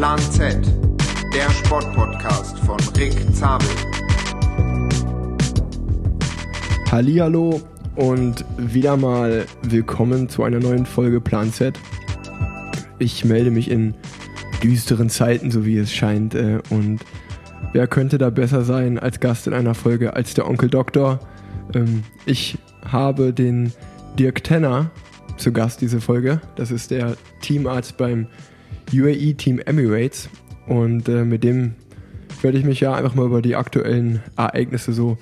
Plan Z, der Sportpodcast von Rick Zabel. Hallihallo und wieder mal willkommen zu einer neuen Folge Plan Z. Ich melde mich in düsteren Zeiten, so wie es scheint, äh, und wer könnte da besser sein als Gast in einer Folge als der Onkel Doktor? Ähm, ich habe den Dirk Tenner zu Gast diese Folge. Das ist der Teamarzt beim UAE Team Emirates und äh, mit dem werde ich mich ja einfach mal über die aktuellen Ereignisse so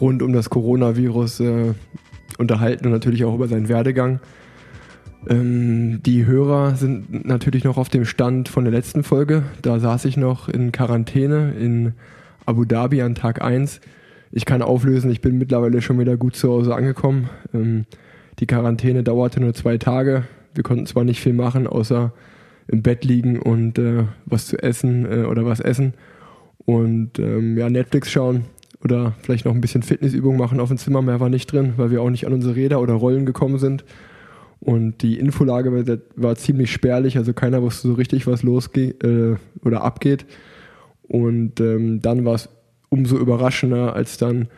rund um das Coronavirus äh, unterhalten und natürlich auch über seinen Werdegang. Ähm, die Hörer sind natürlich noch auf dem Stand von der letzten Folge. Da saß ich noch in Quarantäne in Abu Dhabi an Tag 1. Ich kann auflösen, ich bin mittlerweile schon wieder gut zu Hause angekommen. Ähm, die Quarantäne dauerte nur zwei Tage. Wir konnten zwar nicht viel machen, außer im Bett liegen und äh, was zu essen äh, oder was essen und ähm, ja, Netflix schauen oder vielleicht noch ein bisschen Fitnessübungen machen auf dem Zimmer. Mehr war nicht drin, weil wir auch nicht an unsere Räder oder Rollen gekommen sind. Und die Infolage war, war ziemlich spärlich, also keiner wusste so richtig, was losgeht äh, oder abgeht. Und ähm, dann war es umso überraschender, als dann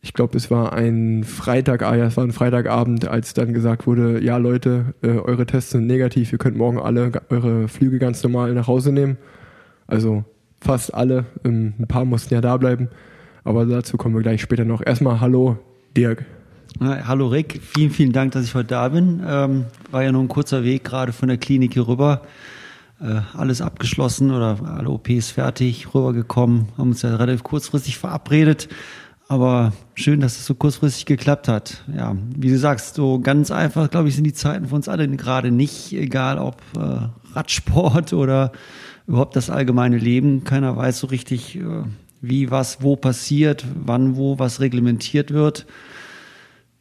ich glaube, es war ein Freitag, ah ja, es war ein Freitagabend, als dann gesagt wurde, ja Leute, äh, eure Tests sind negativ, ihr könnt morgen alle eure Flüge ganz normal nach Hause nehmen. Also fast alle, ähm, ein paar mussten ja da bleiben, aber dazu kommen wir gleich später noch. Erstmal hallo, Dirk. Hallo Rick, vielen, vielen Dank, dass ich heute da bin. Ähm, war ja nur ein kurzer Weg gerade von der Klinik hier rüber. Äh, alles abgeschlossen oder alle OPs fertig, rübergekommen, haben uns ja relativ kurzfristig verabredet aber schön, dass es so kurzfristig geklappt hat. Ja, wie du sagst, so ganz einfach, glaube ich, sind die Zeiten für uns alle gerade nicht, egal ob äh, Radsport oder überhaupt das allgemeine Leben. Keiner weiß so richtig, äh, wie was wo passiert, wann wo was reglementiert wird.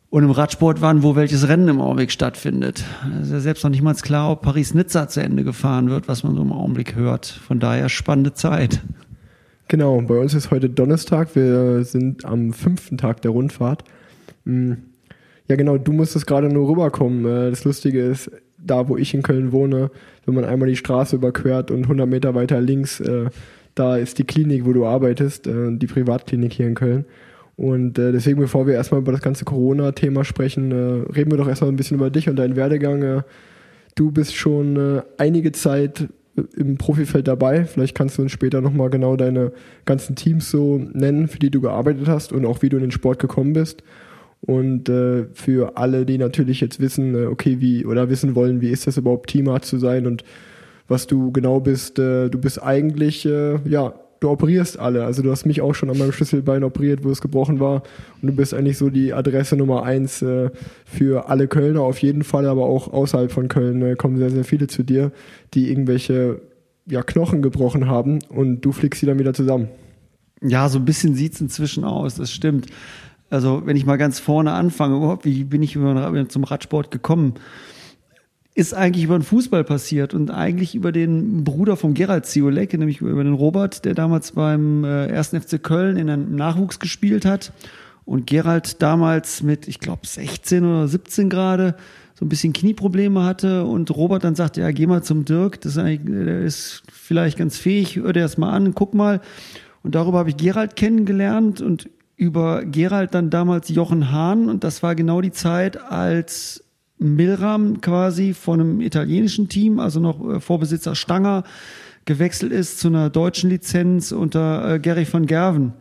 Und im Radsport wann wo welches Rennen im Augenblick stattfindet. Es ist ja selbst noch nicht mal klar, ob Paris-Nizza zu Ende gefahren wird, was man so im Augenblick hört. Von daher spannende Zeit. Genau, bei uns ist heute Donnerstag. Wir sind am fünften Tag der Rundfahrt. Hm. Ja, genau, du musstest gerade nur rüberkommen. Äh, das Lustige ist, da wo ich in Köln wohne, wenn man einmal die Straße überquert und 100 Meter weiter links, äh, da ist die Klinik, wo du arbeitest, äh, die Privatklinik hier in Köln. Und deswegen, bevor wir erstmal über das ganze Corona-Thema sprechen, reden wir doch erstmal ein bisschen über dich und deinen Werdegang. Du bist schon einige Zeit im Profifeld dabei. Vielleicht kannst du uns später nochmal genau deine ganzen Teams so nennen, für die du gearbeitet hast und auch wie du in den Sport gekommen bist. Und äh, für alle, die natürlich jetzt wissen, äh, okay, wie oder wissen wollen, wie ist das überhaupt Teamarzt zu sein und was du genau bist, äh, du bist eigentlich äh, ja du operierst alle. Also du hast mich auch schon an meinem Schlüsselbein operiert, wo es gebrochen war. Und du bist eigentlich so die Adresse Nummer eins äh, für alle Kölner auf jeden Fall, aber auch außerhalb von Köln äh, kommen sehr, sehr viele zu dir, die irgendwelche ja, Knochen gebrochen haben und du fliegst sie dann wieder zusammen. Ja, so ein bisschen sieht es inzwischen aus, das stimmt. Also wenn ich mal ganz vorne anfange, wie bin ich zum Radsport gekommen? Ist eigentlich über den Fußball passiert und eigentlich über den Bruder von Gerald Ziolek, nämlich über den Robert, der damals beim äh, 1. FC Köln in einem Nachwuchs gespielt hat. Und Gerald damals mit, ich glaube, 16 oder 17 gerade so ein bisschen Knieprobleme hatte und Robert dann sagte, ja, geh mal zum Dirk, das ist, der ist vielleicht ganz fähig, hör dir das mal an, guck mal. Und darüber habe ich Gerald kennengelernt und über Gerald dann damals Jochen Hahn und das war genau die Zeit, als Milram quasi von einem italienischen Team, also noch äh, Vorbesitzer Stanger, gewechselt ist zu einer deutschen Lizenz unter äh, Gary von Gerven.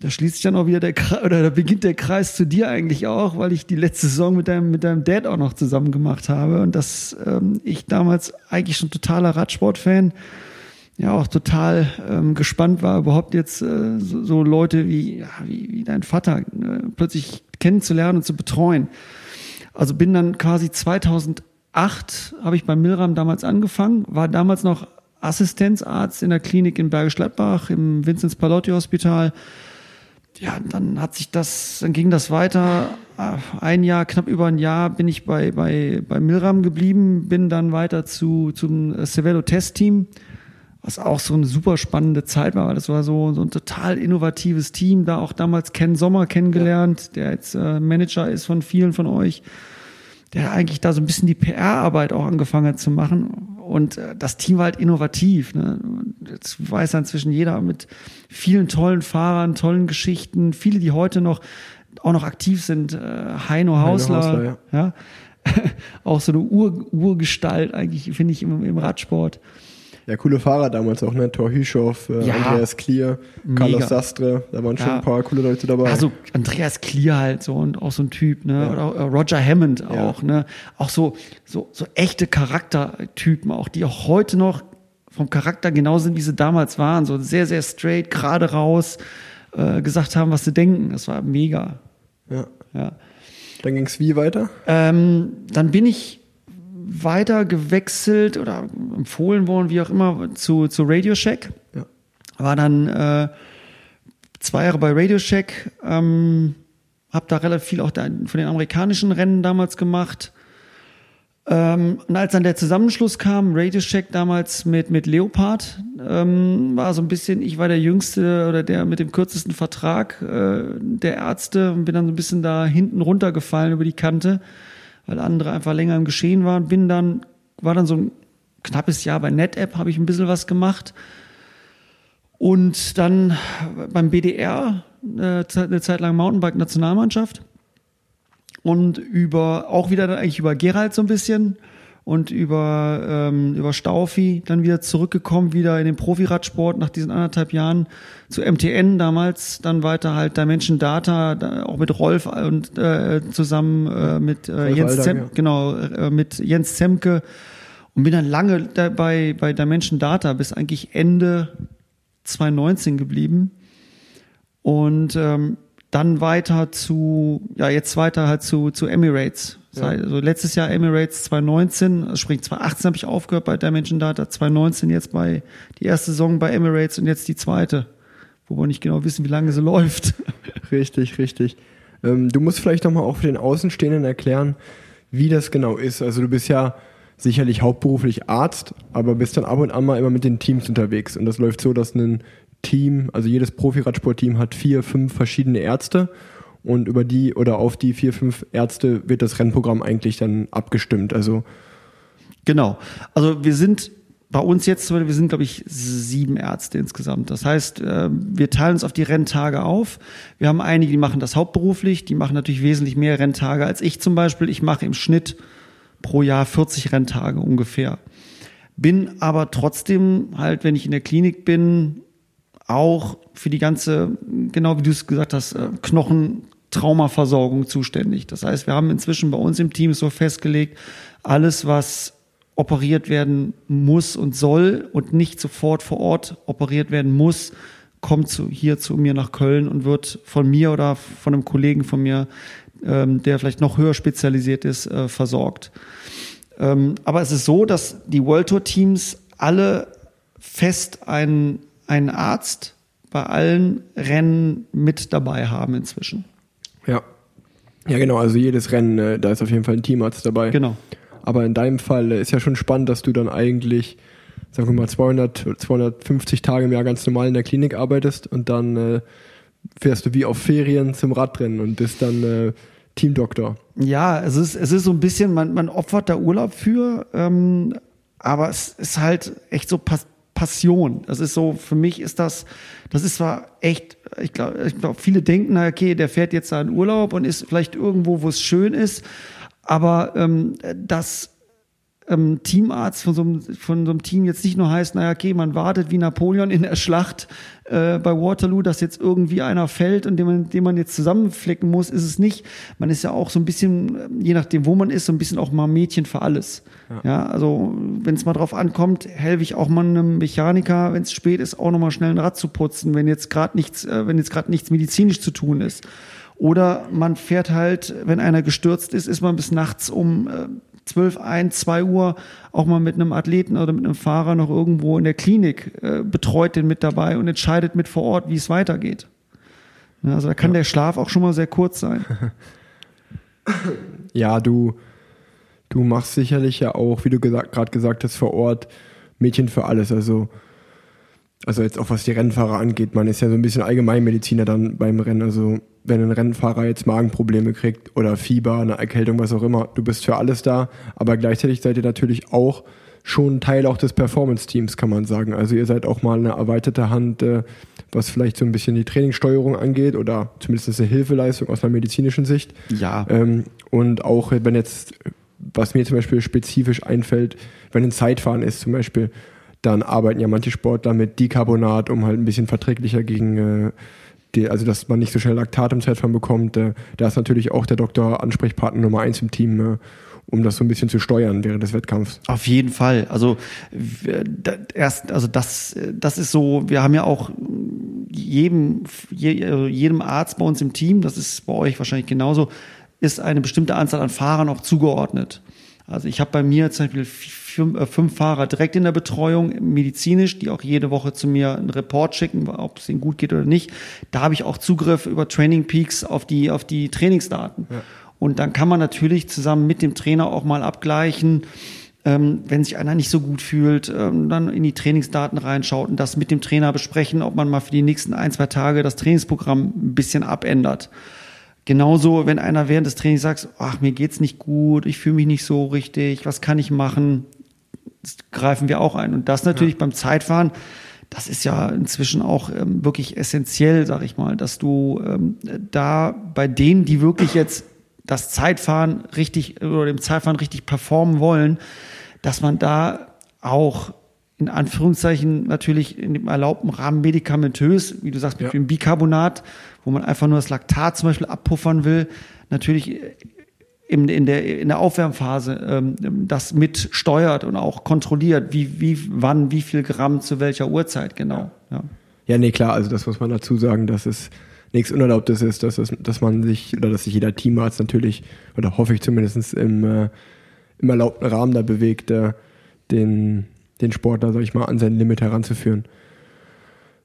Da schließt sich dann auch wieder der Kreis, oder da beginnt der Kreis zu dir eigentlich auch, weil ich die letzte Saison mit deinem, mit deinem Dad auch noch zusammen gemacht habe und dass ähm, ich damals eigentlich schon totaler Radsportfan ja auch total ähm, gespannt war, überhaupt jetzt äh, so, so Leute wie, ja, wie, wie dein Vater äh, plötzlich kennenzulernen und zu betreuen. Also bin dann quasi 2008 habe ich bei Milram damals angefangen, war damals noch Assistenzarzt in der Klinik in Bergisch Gladbach im Vinzenz Palotti Hospital. Ja, dann hat sich das, dann ging das weiter. Ein Jahr, knapp über ein Jahr bin ich bei, bei, bei Milram geblieben, bin dann weiter zu, zum Cervelo Test Team, was auch so eine super spannende Zeit war, weil das war so, so ein total innovatives Team, da auch damals Ken Sommer kennengelernt, der jetzt äh, Manager ist von vielen von euch, der eigentlich da so ein bisschen die PR-Arbeit auch angefangen hat zu machen. und äh, das Team war halt innovativ. Ne? Jetzt weiß inzwischen jeder mit vielen tollen Fahrern, tollen Geschichten, viele, die heute noch auch noch aktiv sind. Äh, Heino Hausler, Hausler, ja. ja. auch so eine Ur Urgestalt eigentlich, finde ich, im, im Radsport. Ja, coole Fahrer damals auch, ne? Thor Hüschow, äh, Ja. Andreas Klier. Carlos Sastre, da waren schon Ja. ein paar coole Leute dabei. Also Andreas Klier halt so und auch so ein Typ, ne? Ja. Oder äh, Roger Hammond auch, ne? Auch so, so, so echte Charaktertypen auch, die auch heute noch vom Charakter genau sind, wie sie damals waren. So sehr, sehr straight, gerade raus, äh, gesagt haben, was sie denken. Das war mega. ja. Ja. Dann ging's wie weiter? Ähm, dann bin ich weiter gewechselt oder empfohlen worden, wie auch immer, zu, zu Radio Shack. Ja. War dann äh, zwei Jahre bei Radio Shack, ähm, habe da relativ viel auch von den amerikanischen Rennen damals gemacht. Ähm, und als dann der Zusammenschluss kam, Radio Shack damals mit, mit Leopard, ähm, war so ein bisschen, ich war der Jüngste oder der mit dem kürzesten Vertrag äh, der Ärzte und bin dann so ein bisschen da hinten runtergefallen über die Kante, weil andere einfach länger im Geschehen waren. Bin dann, war dann so ein knappes Jahr bei NetApp, habe ich ein bisschen was gemacht. Und dann beim BDR, äh, eine Zeit lang Mountainbike-Nationalmannschaft. Und über, auch wieder eigentlich über Gerald so ein bisschen und über, ähm, über Staufi dann wieder zurückgekommen, wieder in den Profiradsport nach diesen anderthalb Jahren zu MTN damals, dann weiter halt Dimension Data, da, auch mit Rolf und äh, zusammen äh, mit äh, Rolf Jens Aldag, Zem, ja. genau, äh, mit Jens Zemke und bin dann lange da bei, bei Dimension Data bis eigentlich Ende 2019 geblieben und ähm, dann weiter zu, ja jetzt weiter halt zu, zu Emirates. Ja. Also letztes Jahr Emirates 2019, also sprich 2018 habe ich aufgehört bei Dimension Data, 2019 jetzt bei die erste Saison bei Emirates und jetzt die zweite, wo wir nicht genau wissen, wie lange sie läuft. Richtig, richtig. Ähm, du musst vielleicht nochmal auch für den Außenstehenden erklären, wie das genau ist. Also du bist ja sicherlich hauptberuflich Arzt, aber bist dann ab und an mal immer mit den Teams unterwegs. Und das läuft so, dass ein Team, also jedes Profiradsportteam hat vier, fünf verschiedene Ärzte und über die oder auf die vier, fünf Ärzte wird das Rennprogramm eigentlich dann abgestimmt. Also Genau. Also wir sind bei uns jetzt, wir sind, glaube ich, sieben Ärzte insgesamt. Das heißt, äh, wir teilen uns auf die Renntage auf. Wir haben einige, die machen das hauptberuflich, die machen natürlich wesentlich mehr Renntage als ich zum Beispiel. Ich mache im Schnitt pro Jahr 40 Renntage ungefähr. Bin aber trotzdem halt, wenn ich in der Klinik bin, auch für die ganze, genau wie du es gesagt hast, äh, Knochentraumaversorgung zuständig. Das heißt, wir haben inzwischen bei uns im Team so festgelegt, alles, was operiert werden muss und soll und nicht sofort vor Ort operiert werden muss, kommt zu, hier zu mir nach Köln und wird von mir oder von einem Kollegen von mir, ähm, der vielleicht noch höher spezialisiert ist, äh, versorgt. Ähm, aber es ist so, dass die World Tour Teams alle fest einen, einen Arzt bei allen Rennen mit dabei haben inzwischen. ja. Ja, genau, also jedes Rennen, äh, da ist auf jeden Fall ein Teamarzt dabei. Genau. Aber in deinem Fall äh, ist ja schon spannend, dass du dann eigentlich, sagen wir mal, 200, 250 Tage im Jahr ganz normal in der Klinik arbeitest und dann äh, fährst du wie auf Ferien zum Radrennen und bist dann äh, Teamdoktor. Ja, es ist, es ist so ein bisschen, man, man opfert da Urlaub für, ähm, aber es ist halt echt so Pas Passion. Das ist so, für mich ist das, das ist zwar echt, ich glaube, ich glaub, viele denken, na okay, der fährt jetzt da in Urlaub und ist vielleicht irgendwo, wo es schön ist, aber ähm, das ähm, Teamarzt von so, einem, von so einem Team jetzt nicht nur heißt, naja, okay, man wartet wie Napoleon in der Schlacht äh, bei Waterloo, dass jetzt irgendwie einer fällt und den man, den man jetzt zusammenflecken muss, ist es nicht. Man ist ja auch so ein bisschen, ähm, je nachdem, wo man ist, so ein bisschen auch mal Mädchen für alles. Ja, also wenn es mal drauf ankommt, helfe ich auch mal einem Mechaniker, wenn es spät ist, auch nochmal schnell ein Rad zu putzen, wenn jetzt gerade nichts, äh, wenn jetzt gerade nichts medizinisch zu tun ist. Oder man fährt halt, wenn einer gestürzt ist, ist man bis nachts um äh, 12, 1, 2 Uhr auch mal mit einem Athleten oder mit einem Fahrer noch irgendwo in der Klinik, äh, betreut den mit dabei und entscheidet mit vor Ort, wie es weitergeht. Ja, also da kann der Schlaf auch schon mal sehr kurz sein. Ja, du, du machst sicherlich ja auch, wie du gerade gesagt hast, vor Ort Mädchen für alles. Also, also jetzt auch was die Rennfahrer angeht, man ist ja so ein bisschen Allgemeinmediziner dann beim Rennen. Also wenn ein Rennfahrer jetzt Magenprobleme kriegt oder Fieber, eine Erkältung, was auch immer, du bist für alles da, aber gleichzeitig seid ihr natürlich auch schon Teil auch des Performance-Teams, kann man sagen. Also ihr seid auch mal eine erweiterte Hand, äh, was vielleicht so ein bisschen die Trainingssteuerung angeht oder zumindest eine Hilfeleistung aus einer medizinischen Sicht. Ja. Ähm, und auch wenn jetzt, was mir zum Beispiel spezifisch einfällt, wenn ein Zeitfahren ist zum Beispiel, dann arbeiten ja manche Sportler mit Dicarbonat, um halt ein bisschen verträglicher gegen äh, die, also dass man nicht so schnell Laktat im Zeitfahren bekommt. Äh, da ist natürlich auch der Doktor Ansprechpartner Nummer eins im Team, äh, um das so ein bisschen zu steuern während des Wettkampfs. Auf jeden Fall. Also erst, also das, das ist so. Wir haben ja auch jedem, je, äh, jedem Arzt bei uns im Team, das ist bei euch wahrscheinlich genauso, ist eine bestimmte Anzahl an Fahrern auch zugeordnet. Also ich habe bei mir zum Beispiel fünf, äh, fünf Fahrer direkt in der Betreuung, medizinisch, die auch jede Woche zu mir einen Report schicken, ob es ihnen gut geht oder nicht. Da habe ich auch Zugriff über Training Peaks auf die, auf die Trainingsdaten. Und dann kann man natürlich zusammen mit dem Trainer auch mal abgleichen, ähm, wenn sich einer nicht so gut fühlt, ähm, dann in die Trainingsdaten reinschaut und das mit dem Trainer besprechen, ob man mal für die nächsten ein, zwei Tage das Trainingsprogramm ein bisschen abändert. Genauso, wenn einer während des Trainings sagt, ach, mir geht's nicht gut, ich fühle mich nicht so richtig, was kann ich machen? Das greifen wir auch ein. Und das natürlich beim Zeitfahren, das ist ja inzwischen auch ähm, wirklich essentiell, sag ich mal, dass du ähm, da bei denen, die wirklich jetzt das Zeitfahren richtig oder dem Zeitfahren richtig performen wollen, dass man da auch in Anführungszeichen natürlich in dem erlaubten Rahmen medikamentös, wie du sagst, mit Ja. dem Bicarbonat, wo man einfach nur das Laktat zum Beispiel abpuffern will, natürlich in, in, der, in der Aufwärmphase ähm, das mit steuert und auch kontrolliert, wie, wie, wann, wie viel Gramm zu welcher Uhrzeit genau. Ja. Ja, nee, klar, also das muss man dazu sagen, dass es nichts Unerlaubtes ist, dass, es, dass man sich, oder dass sich jeder Teamarzt natürlich, oder hoffe ich zumindest im, äh, im erlaubten Rahmen da bewegt, äh, den, den Sportler, sag ich mal, an sein Limit heranzuführen.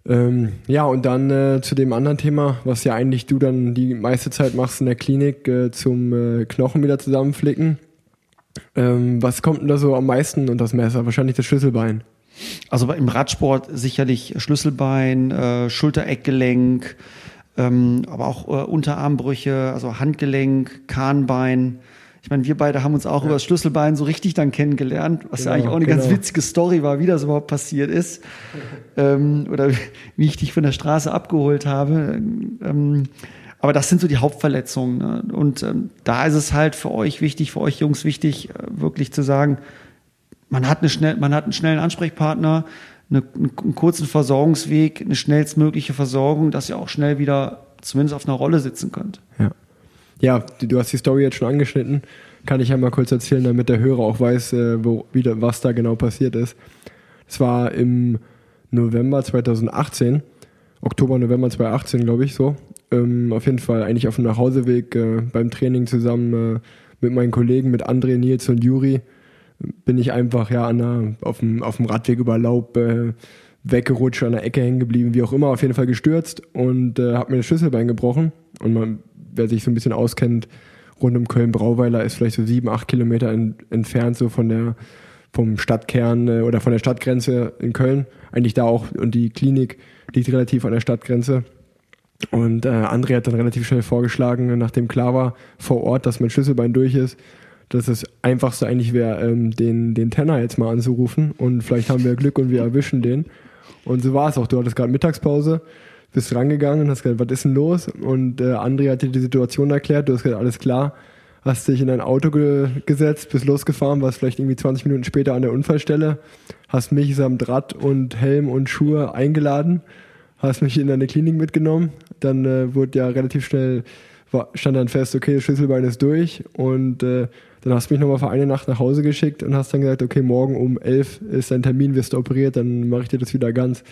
Ähm, ja, und dann äh, zu dem anderen Thema, was ja eigentlich du dann die meiste Zeit machst in der Klinik, äh, zum äh, Knochen wieder zusammenflicken. Ähm, was kommt denn da so am meisten unter das Messer? Wahrscheinlich das Schlüsselbein. Also im Radsport sicherlich Schlüsselbein, äh, Schulter-Eckgelenk, ähm, aber auch äh, Unterarmbrüche, also Handgelenk, Kahnbein. Ich meine, wir beide haben uns auch über das Schlüsselbein so richtig dann kennengelernt, was ja Genau, eigentlich auch eine ganz genau. witzige Story war, wie das überhaupt passiert ist. ähm, oder wie ich dich von der Straße abgeholt habe. Ähm, aber das sind so die Hauptverletzungen. Ne? Und ähm, da ist es halt für euch wichtig, für euch Jungs wichtig, äh, wirklich zu sagen, man hat, eine schnell, man hat einen schnellen Ansprechpartner, eine, einen kurzen Versorgungsweg, eine schnellstmögliche Versorgung, dass ihr auch schnell wieder zumindest auf einer Rolle sitzen könnt. Ja. Ja, du, hast die Story jetzt schon angeschnitten. Kann ich ja mal kurz erzählen, damit der Hörer auch weiß, äh, wo, wie, was da genau passiert ist. Es war im November 2018, Oktober, November 2018, glaube ich, so. Ähm, auf jeden Fall eigentlich auf dem Nachhauseweg äh, beim Training zusammen äh, mit meinen Kollegen, mit André, Nils und Juri, bin ich einfach ja an der, auf, dem, auf dem Radweg über Laub äh, weggerutscht, an der Ecke hängen geblieben, wie auch immer, auf jeden Fall gestürzt und äh, habe mir das Schlüsselbein gebrochen. Und man, wer sich so ein bisschen auskennt, rund um Köln-Brauweiler ist vielleicht so sieben, acht Kilometer en, entfernt so von der vom Stadtkern äh, oder von der Stadtgrenze in Köln. Eigentlich da auch und die Klinik liegt relativ an der Stadtgrenze. Und äh, André hat dann relativ schnell vorgeschlagen, nachdem klar war vor Ort, dass mein Schlüsselbein durch ist, dass das Einfachste eigentlich wäre, ähm, den, den Tenner jetzt mal anzurufen und vielleicht haben wir Glück und wir erwischen den. Und so war es auch. Du hattest gerade Mittagspause, bist rangegangen und hast gesagt, was ist denn los? Und äh, André hat dir die Situation erklärt, du hast gesagt, alles klar, hast dich in dein Auto ge gesetzt, bist losgefahren, warst vielleicht irgendwie 20 Minuten später an der Unfallstelle, hast mich samt Rad und Helm und Schuhe eingeladen, hast mich in deine Klinik mitgenommen, dann äh, wurde ja relativ schnell, war, stand dann fest, okay, Schlüsselbein ist durch und äh, dann hast du mich nochmal für eine Nacht nach Hause geschickt und hast dann gesagt, okay, morgen um 11 ist dein Termin, wirst du operiert, dann mache ich dir das wieder ganz.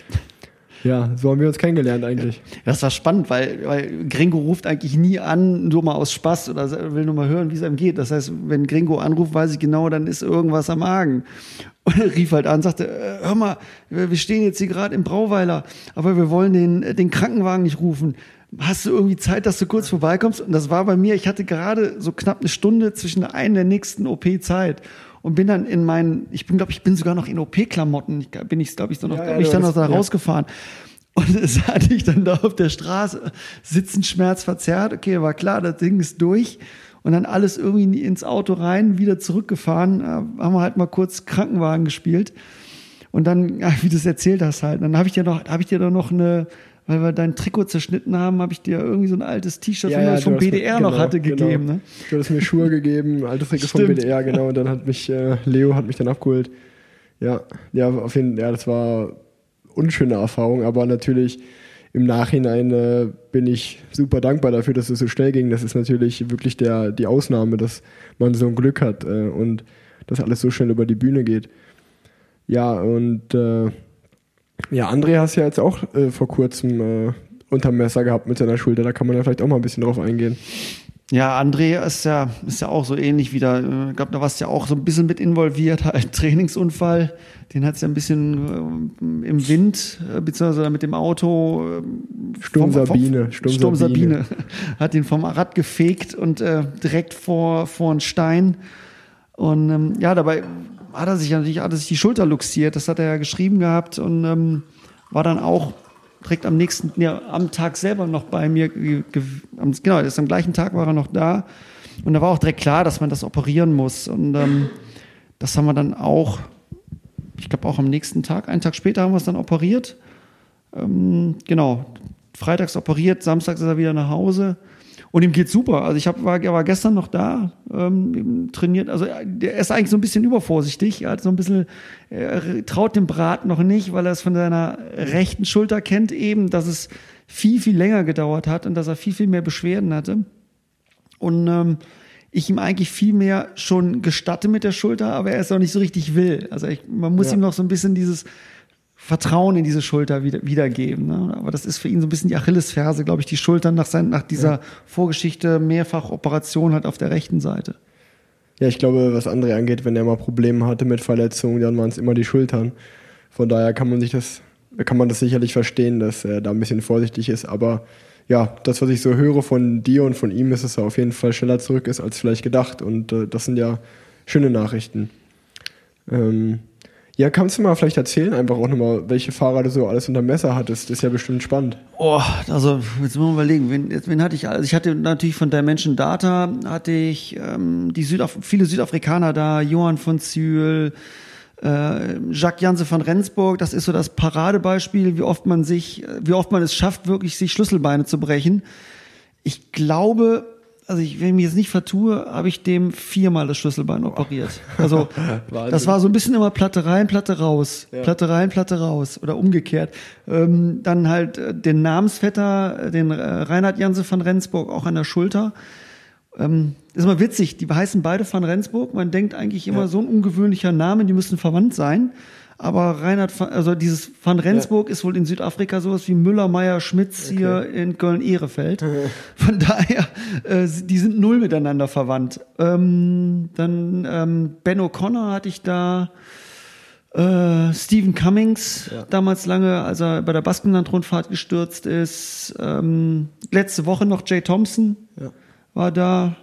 Ja, so haben wir uns kennengelernt eigentlich. Das war spannend, weil, weil Gringo ruft eigentlich nie an, nur mal aus Spaß oder will nur mal hören, wie es einem geht. Das heißt, wenn Gringo anruft, weiß ich genau, dann ist irgendwas am Magen. Und er rief halt an, sagte, äh, hör mal, wir stehen jetzt hier gerade im Brauweiler, aber wir wollen den, den Krankenwagen nicht rufen. Hast du irgendwie Zeit, dass du kurz vorbeikommst? Und das war bei mir, ich hatte gerade so knapp eine Stunde zwischen der einen der nächsten OP Zeit und bin dann in meinen, ich bin, glaube ich, bin sogar noch in OP-Klamotten, bin ich, glaube ich, so noch, Ja, ja, ich dann noch da rausgefahren. Und es hatte ich dann da auf der Straße, sitzen schmerzverzerrt, okay, war klar, das Ding ist durch. und dann alles irgendwie ins Auto rein, wieder zurückgefahren, äh, haben wir halt mal kurz Krankenwagen gespielt. Und dann, wie du es erzählt hast halt, dann habe ich dir noch, habe ich dir doch noch eine, weil wir dein Trikot zerschnitten haben, habe ich dir irgendwie so ein altes T-Shirt, Ja, ja, vom hast mir- BDR genau, noch hatte, genau. gegeben. Ne? Du hast mir Schuhe gegeben, altes Trikot vom. BDR, genau. Und dann hat mich, äh, Leo hat mich dann abgeholt. Ja, ja, auf jeden Fall, ja, das war unschöne Erfahrung, aber natürlich im Nachhinein äh, bin ich super dankbar dafür, dass es so schnell ging. Das ist natürlich wirklich der, die Ausnahme, dass man so ein Glück hat äh, und dass alles so schnell über die Bühne geht. Ja, und äh, ja, André hast ja jetzt auch äh, vor kurzem äh, unterm Messer gehabt mit seiner Schulter. Da kann man ja vielleicht auch mal ein bisschen drauf eingehen. Ja, André ist ja, ist ja auch so ähnlich wieder. äh, Ich glaube, da warst du ja auch so ein bisschen mit involviert, halt Trainingsunfall. Den hat es ja ein bisschen äh, im Wind, äh, beziehungsweise mit dem Auto. äh, Sturm vom- Sabine, Sturm Sturm Sabine. Sabine. Hat ihn vom Rad gefegt und äh, direkt vor, vor einen Stein. Und ähm, ja, dabei hat er sich natürlich hat er sich die Schulter luxiert. Das hat er ja geschrieben gehabt und ähm, war dann auch direkt am nächsten, ja, am Tag selber noch bei mir. Genau, ist am gleichen Tag war er noch da. Und da war auch direkt klar, dass man das operieren muss. Und ähm, das haben wir dann auch, ich glaube auch am nächsten Tag, einen Tag später haben wir es dann operiert. Ähm, genau, freitags operiert, samstags ist er wieder nach Hause. Und ihm geht's super. Also ich hab, war, er war gestern noch da, ähm, trainiert. Also er er ist eigentlich so ein bisschen übervorsichtig. Er hat so ein bisschen, er traut dem Brat noch nicht, weil er es von seiner rechten Schulter kennt eben, dass es viel, viel länger gedauert hat und dass er viel, viel mehr Beschwerden hatte. Und ähm, ich ihm eigentlich viel mehr schon gestatte mit der Schulter, aber er es auch nicht so richtig will. Also ich, man muss Ja. ihm noch so ein bisschen dieses Vertrauen in diese Schulter wieder, wiedergeben. Ne? Aber das ist für ihn so ein bisschen die Achillesferse, glaube ich, die Schultern nach, sein, nach dieser Vorgeschichte mehrfach Operation halt auf der rechten Seite. Ja, ich glaube, was André angeht, wenn er mal Probleme hatte mit Verletzungen, dann waren es immer die Schultern. Von daher kann man sich das, kann man das sicherlich verstehen, dass er da ein bisschen vorsichtig ist. Aber ja, das, was ich so höre von dir und von ihm, ist, dass er auf jeden Fall schneller zurück ist als vielleicht gedacht. Und äh, das sind ja schöne Nachrichten. Ähm, ja, kannst du mal vielleicht erzählen, einfach auch nochmal, welche Fahrer du so alles unter Messer hattest? Das ist ja bestimmt spannend. Oh, also jetzt müssen wir überlegen, wen, jetzt, wen hatte ich? Also ich hatte natürlich von Dimension Data hatte ich ähm, die Südaf viele Südafrikaner da, Johann von Zühl, äh, Jacques Janse von Rendsburg. Das ist so das Paradebeispiel, wie oft man sich, äh, wie oft man es schafft, wirklich sich Schlüsselbeine zu brechen. Ich glaube, also ich, wenn ich mich jetzt nicht vertue, habe ich dem viermal das Schlüsselbein operiert. Also das war so ein bisschen immer Platte rein, Platte raus, Platte rein, Platte raus oder umgekehrt. Ähm, dann halt äh, den Namensvetter, äh, den äh, Reinhard Janse von Rendsburg auch an der Schulter. Ähm, ist immer witzig, die heißen beide von Rendsburg. Man denkt eigentlich immer so ein ungewöhnlicher Name, die müssen verwandt sein. Aber Reinhard, van, also dieses Van Rendsburg ist wohl in Südafrika sowas wie Müller, Meyer, Schmitz hier in Köln-Ehrefeld. Von daher, äh, die sind null miteinander verwandt. Ähm, dann ähm, Ben O'Connor hatte ich da. Äh, Stephen Cummings, damals lange, als er bei der Baskenland-Rundfahrt gestürzt ist. Ähm, letzte Woche noch Jay Thompson Ja. war da.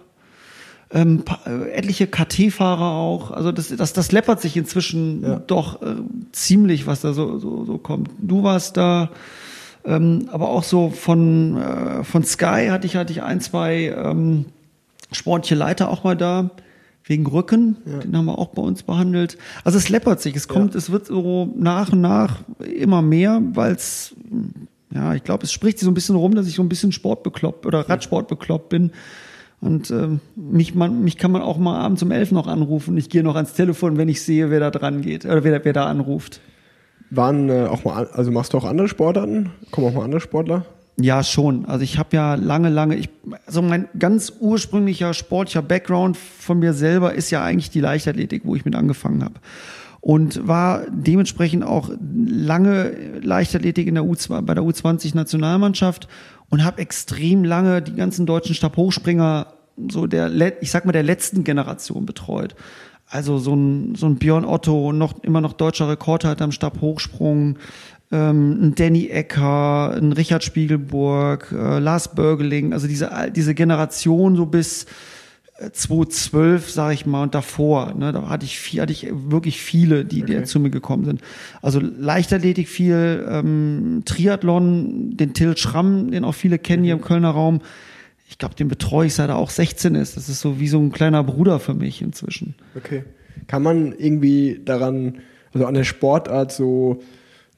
Ähm, äh, etliche KT-Fahrer auch. Also das, das, das läppert sich inzwischen Ja. doch äh, ziemlich, was da so, so, so kommt. Du warst da, ähm, aber auch so von, äh, von Sky hatte ich, hatte ich ein, zwei ähm, sportliche Leiter auch mal da. Wegen Rücken, den haben wir auch bei uns behandelt. Also es läppert sich, es kommt, es wird so nach und nach immer mehr, weil es, ja, ich glaube, es spricht sich so ein bisschen rum, dass ich so ein bisschen sportbekloppt oder Radsport bekloppt bin. Und ähm, mich, man, mich kann man auch mal abends um elf noch anrufen. Ich gehe noch ans Telefon, wenn ich sehe, wer da dran geht oder wer, wer da anruft. Waren äh, auch mal, also machst du auch andere Sportarten? Kommen auch mal andere Sportler? Ja, schon. Also ich habe ja lange, lange, ich, also mein ganz ursprünglicher sportlicher Background von mir selber ist ja eigentlich die Leichtathletik, wo ich mit angefangen habe. Und war dementsprechend auch lange Leichtathletik in der U2, bei der U20-Nationalmannschaft und habe extrem lange die ganzen deutschen Stabhochspringer so der, ich sag mal, der letzten Generation betreut. Also so ein, so ein Björn Otto, noch, immer noch deutscher Rekordhalter am Stabhochsprung, ähm, ein Danny Ecker, ein Richard Spiegelburg, äh, Lars Börgeling, also diese, diese Generation so bis 2012, sage ich mal, und davor, ne, da hatte ich, viel, hatte ich wirklich viele, die, die zu mir gekommen sind. Also Leichtathletik viel, ähm, Triathlon, den Till Schramm, den auch viele kennen hier im Kölner Raum. ich glaube, den betreue ich seit er auch 16 ist. Das ist so wie so ein kleiner Bruder für mich inzwischen. Okay. Kann man irgendwie daran, also an der Sportart so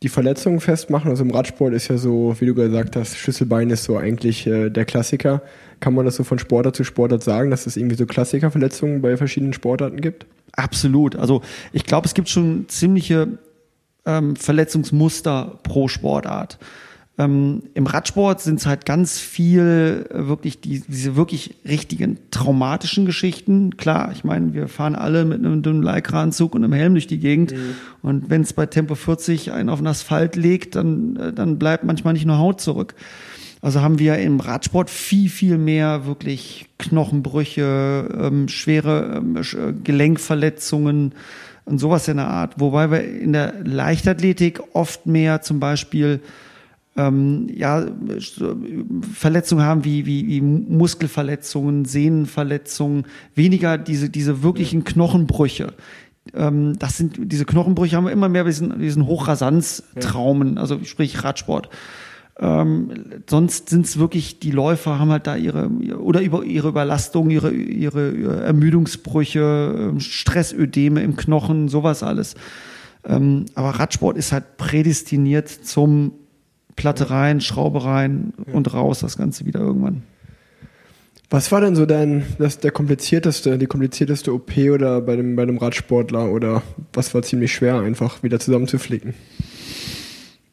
die Verletzungen festmachen? Also im Radsport ist ja so, wie du gesagt hast, Schlüsselbein ist so eigentlich äh, der Klassiker. Kann man das so von Sportart zu Sportart sagen, dass es irgendwie so Klassikerverletzungen bei verschiedenen Sportarten gibt? Absolut. Also ich glaube, es gibt schon ziemliche ähm, Verletzungsmuster pro Sportart. Ähm, Im Radsport sind es halt ganz viel äh, wirklich die, diese wirklich richtigen traumatischen Geschichten. Klar, ich meine, wir fahren alle mit einem dünnen Leikranzug und einem Helm durch die Gegend. Mhm. Und wenn es bei Tempo 40 einen auf den Asphalt legt, dann, äh, dann bleibt manchmal nicht nur Haut zurück. Also haben wir im Radsport viel, viel mehr wirklich Knochenbrüche, ähm, schwere ähm, äh, Gelenkverletzungen und sowas in der Art. Wobei wir in der Leichtathletik oft mehr zum Beispiel ähm, ja, Verletzungen haben wie, wie, wie Muskelverletzungen, Sehnenverletzungen, weniger diese, diese wirklichen Knochenbrüche. Ähm, das sind, diese Knochenbrüche haben wir immer mehr diesen, diesen Hochrasanztraumen, also sprich Radsport. Ähm, sonst sind es wirklich, die Läufer haben halt da ihre, oder über ihre Überlastung, ihre, ihre Ermüdungsbrüche, ähm, Stressödeme im Knochen, sowas alles. Ähm, aber Radsport ist halt prädestiniert zum Platte rein, Schraube rein und raus, das Ganze wieder irgendwann. Was war denn so dein, das, der komplizierteste, die komplizierteste OP oder bei dem, bei einem Radsportler oder was war ziemlich schwer einfach wieder zusammenzuflicken?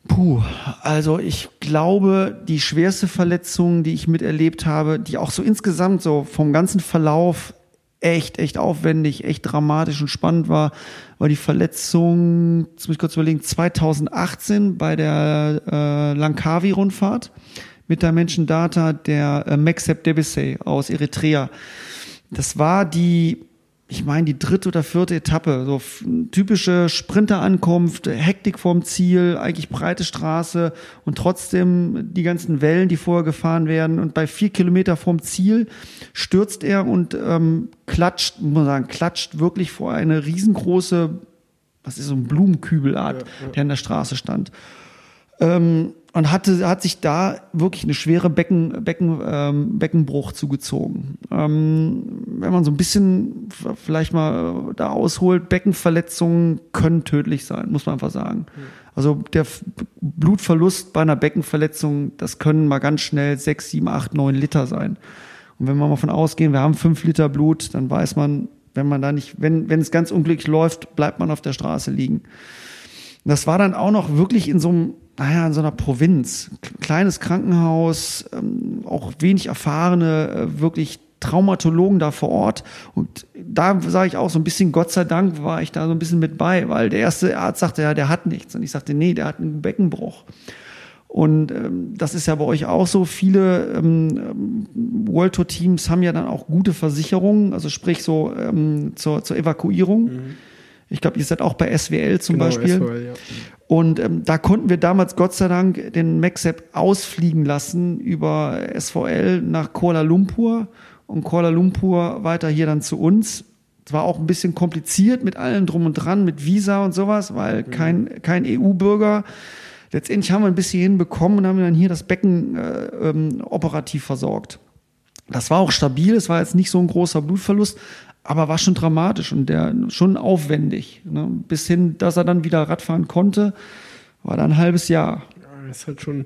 Puh, also ich glaube, die schwerste Verletzung, die ich miterlebt habe, die auch so insgesamt so vom ganzen Verlauf echt, echt aufwendig, echt dramatisch und spannend war, war die Verletzung, jetzt muss ich kurz überlegen, 2018 bei der äh, Langkawi-Rundfahrt mit der Menschendata der äh, Mexep Debesay aus Eritrea. Das war die ich meine, die dritte oder vierte Etappe, so typische Sprinterankunft, Hektik vorm Ziel, eigentlich breite Straße und trotzdem die ganzen Wellen, die vorher gefahren werden. Und bei vier Kilometer vorm Ziel stürzt er und ähm, klatscht, muss man sagen, klatscht wirklich vor eine riesengroße, was ist so ein Blumenkübelart, ja, ja. der an der Straße stand. Ähm, und hatte, hat sich da wirklich eine schwere Becken, Becken, ähm, Beckenbruch zugezogen. Ähm, wenn man so ein bisschen vielleicht mal da ausholt, Beckenverletzungen können tödlich sein, muss man einfach sagen. Also der Blutverlust bei einer Beckenverletzung, das können mal ganz schnell sechs, sieben, acht, neun Liter sein. Und wenn wir mal von ausgehen, wir haben fünf Liter Blut, dann weiß man, wenn man da nicht, wenn, wenn es ganz unglücklich läuft, bleibt man auf der Straße liegen. Das war dann auch noch wirklich in so einem naja, in so einer Provinz, kleines Krankenhaus, ähm, auch wenig erfahrene, äh, wirklich Traumatologen da vor Ort. Und da sage ich auch so ein bisschen, Gott sei Dank war ich da so ein bisschen mit bei, weil der erste Arzt sagte, ja, der hat nichts. Und ich sagte, nee, der hat einen Beckenbruch. Und ähm, das ist ja bei euch auch so. Viele ähm, World Tour Teams haben ja dann auch gute Versicherungen, also sprich so ähm, zur, zur Evakuierung. Mhm. Ich glaube, ihr seid auch bei SWL zum genau, Beispiel. SWL, ja. Und ähm, da konnten wir damals Gott sei Dank den MacSap ausfliegen lassen über SVL nach Kuala Lumpur und Kuala Lumpur weiter hier dann zu uns. Es war auch ein bisschen kompliziert mit allem drum und dran, mit Visa und sowas, weil mhm. kein, kein EU-Bürger. Letztendlich haben wir ein bisschen hinbekommen und haben dann hier das Becken äh, ähm, operativ versorgt. Das war auch stabil, es war jetzt nicht so ein großer Blutverlust, aber war schon dramatisch und der schon aufwendig. Ne? Bis hin, dass er dann wieder Radfahren konnte, war dann ein halbes Jahr. Ja, das ist halt schon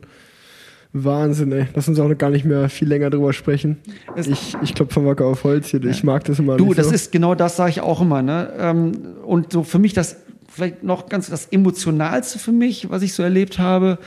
Wahnsinn, ey. Lass uns auch noch gar nicht mehr viel länger drüber sprechen. Es ich ich klopfe Wacker auf Holz hier. Ich mag das immer. Du, das so. ist genau das, sage ich auch immer. Ne? Ähm, und so für mich das vielleicht noch ganz das emotionalste für mich, was ich so erlebt habe.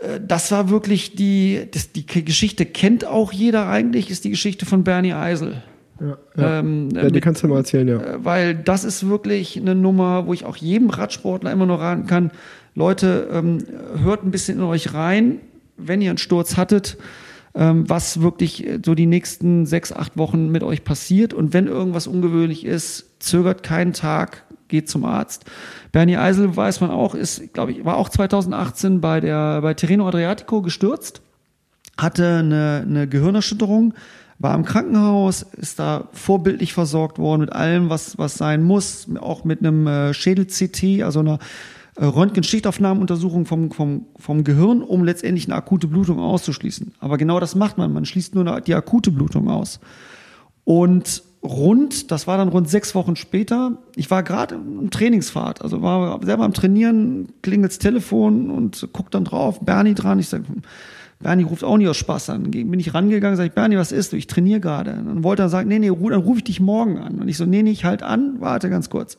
Äh, das war wirklich die, das, die Geschichte kennt auch jeder eigentlich, ist die Geschichte von Bernie Eisel. Ja, ja. Ähm, ja, die mit, kannst du mal erzählen, ja. Äh, weil das ist wirklich eine Nummer, wo ich auch jedem Radsportler immer nur raten kann, Leute, ähm, hört ein bisschen in euch rein, wenn ihr einen Sturz hattet, ähm, was wirklich so die nächsten sechs, acht Wochen mit euch passiert. Und wenn irgendwas ungewöhnlich ist, zögert keinen Tag, geht zum Arzt. Bernie Eisel, weiß man auch, ist, glaube ich, war auch 2018 bei der bei Terreno Adriatico gestürzt, hatte eine, eine Gehirnerschütterung, war im Krankenhaus, ist da vorbildlich versorgt worden mit allem, was, was sein muss, auch mit einem äh, Schädel-CT, also einer äh, Röntgen-Schichtaufnahmenuntersuchung vom, vom, vom Gehirn, um letztendlich eine akute Blutung auszuschließen. Aber genau das macht man. Man schließt nur die akute Blutung aus. Und rund, das war dann rund sechs Wochen später, ich war gerade im Trainingsfahrt, also war selber am Trainieren, klingelt's Telefon und guck dann drauf, Bernie dran, ich sag, Bernie ruft auch nicht aus Spaß an. Bin ich rangegangen, sag ich, Bernie, was ist du? Ich trainiere gerade. Dann wollte er sagen, nee, nee, dann rufe ich dich morgen an. Und ich so, nee, nee, ich halt an, warte ganz kurz.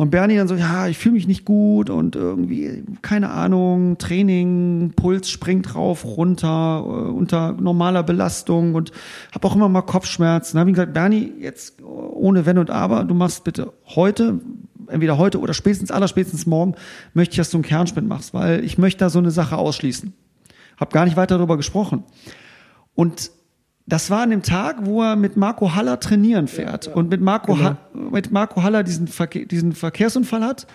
Und Bernie dann so, ja, ich fühle mich nicht gut und irgendwie, keine Ahnung, Training, Puls springt rauf, runter, äh, unter normaler Belastung und habe auch immer mal Kopfschmerzen. Dann habe ich gesagt, Bernie, jetzt ohne Wenn und Aber, du machst bitte heute, entweder heute oder spätestens, allerspätestens morgen, möchte ich, dass du einen Kernspin machst, weil ich möchte da so eine Sache ausschließen. Hab gar nicht weiter darüber gesprochen. Und das war an dem Tag, wo er mit Marco Haller trainieren fährt ja, ja. und mit Marco, genau. mit Marco Haller diesen, Verke diesen Verkehrsunfall hat.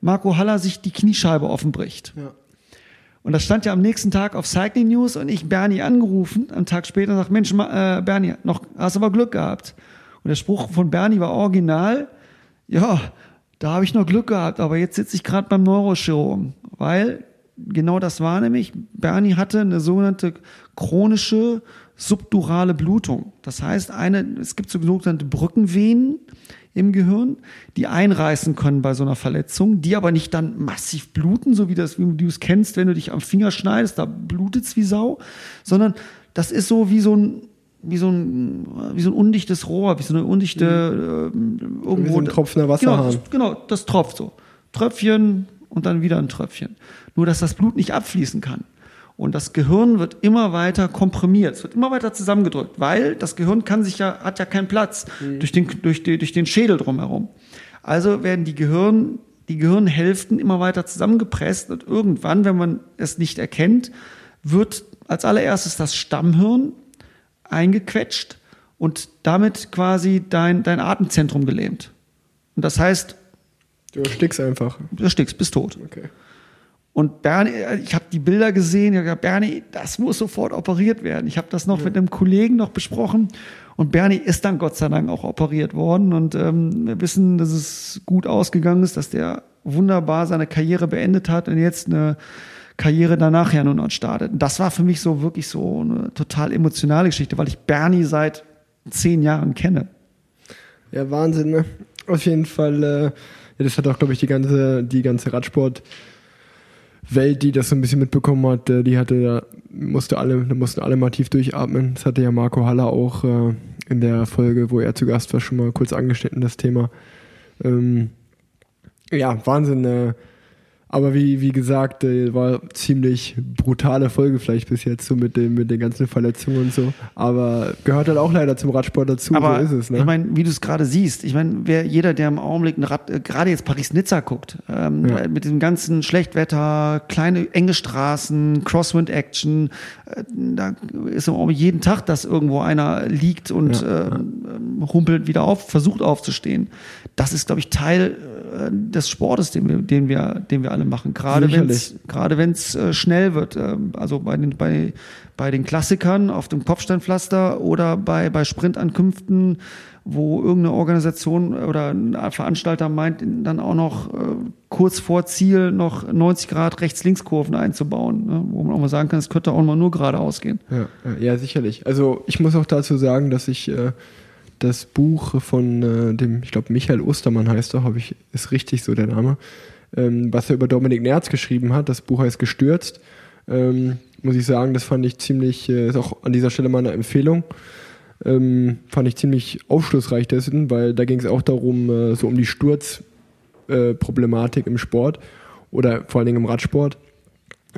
Marco Haller sich die Kniescheibe offenbricht. Ja. Und das stand ja am nächsten Tag auf Cycling News und ich Bernie angerufen, am Tag später und sagt, Mensch, äh, Bernie, noch, hast aber Glück gehabt. Und der Spruch von Bernie war original, ja, da habe ich noch Glück gehabt, aber jetzt sitze ich gerade beim Neurochirurgen, weil genau das war nämlich, Bernie hatte eine sogenannte chronische subdurale Blutung. Das heißt, eine, es gibt so sogenannte Brückenvenen im Gehirn, die einreißen können bei so einer Verletzung, die aber nicht dann massiv bluten, so wie das, wie du es kennst, wenn du dich am Finger schneidest, da blutet's wie Sau, sondern das ist so wie so ein wie so ein wie so ein undichtes Rohr, wie so eine undichte mhm. äh, irgendwo wie so ein tropfender Wasserhahn. Genau das, genau, das tropft so. Tröpfchen und dann wieder ein Tröpfchen. Nur dass das Blut nicht abfließen kann. Und das Gehirn wird immer weiter komprimiert, es wird immer weiter zusammengedrückt, weil das Gehirn kann sich ja, hat ja keinen Platz mhm. durch, den, durch, die, durch den Schädel drumherum. Also werden die Gehirn, die Gehirnhälften immer weiter zusammengepresst und irgendwann, wenn man es nicht erkennt, wird als allererstes das Stammhirn eingequetscht und damit quasi dein, dein Atemzentrum gelähmt. Und das heißt. Du erstickst einfach. Du erstickst, bist tot. Okay. Und Bernie, ich habe die Bilder gesehen, ich habe gesagt, Bernie, das muss sofort operiert werden. Ich habe das noch ja. mit einem Kollegen noch besprochen und Bernie ist dann Gott sei Dank auch operiert worden und ähm, wir wissen, dass es gut ausgegangen ist, dass der wunderbar seine Karriere beendet hat und jetzt eine Karriere danach ja nur noch startet. Und das war für mich so wirklich so eine total emotionale Geschichte, weil ich Bernie seit zehn Jahren kenne. Ja, Wahnsinn, ne? Auf jeden Fall, äh, das hat auch, glaube ich, die ganze, die ganze Radsport- Welt, die das so ein bisschen mitbekommen hat, äh, die hatte, musste alle, mussten alle mal tief durchatmen. Das hatte ja Marco Haller auch äh, in der Folge, wo er zu Gast war, schon mal kurz angeschnitten, das Thema. Ähm, ja, Wahnsinn. Äh, aber wie, wie gesagt, äh, war ziemlich brutale Folge vielleicht bis jetzt, so mit, dem, mit den ganzen Verletzungen und so. Aber gehört halt auch leider zum Radsport dazu, Aber so ist es. Ne? Ich meine, wie du es gerade siehst, ich meine, wer jeder, der im Augenblick ein Rad, äh, gerade jetzt Paris-Nizza guckt, ähm, ja. mit diesem ganzen Schlechtwetter, kleine, enge Straßen, Crosswind-Action, äh, da ist im Augenblick jeden Tag, dass irgendwo einer liegt und ja, äh, humpelt wieder auf, versucht aufzustehen. Das ist, glaube ich, Teil äh, des Sportes, den wir, den wir, den wir alle machen. Gerade wenn es äh, schnell wird. Äh, also bei den bei bei den Klassikern auf dem Kopfsteinpflaster oder bei bei Sprintankünften, wo irgendeine Organisation oder ein Veranstalter meint, dann auch noch äh, kurz vor Ziel noch 90 Grad Rechts-Links-Kurven einzubauen, ne? wo man auch mal sagen kann, es könnte auch mal nur geradeaus gehen. Ja, ja, sicherlich. Also ich muss auch dazu sagen, dass ich äh, das Buch von äh, dem, ich glaube, Michael Ostermann heißt er, ich, ist richtig so der Name, ähm, was er über Dominik Nerz geschrieben hat. Das Buch heißt Gestürzt. Ähm, muss ich sagen, das fand ich ziemlich, äh, ist auch an dieser Stelle mal eine Empfehlung. Ähm, fand ich ziemlich aufschlussreich dessen, weil da ging es auch darum, äh, so um die Sturzproblematik äh, im Sport oder vor allen Dingen im Radsport.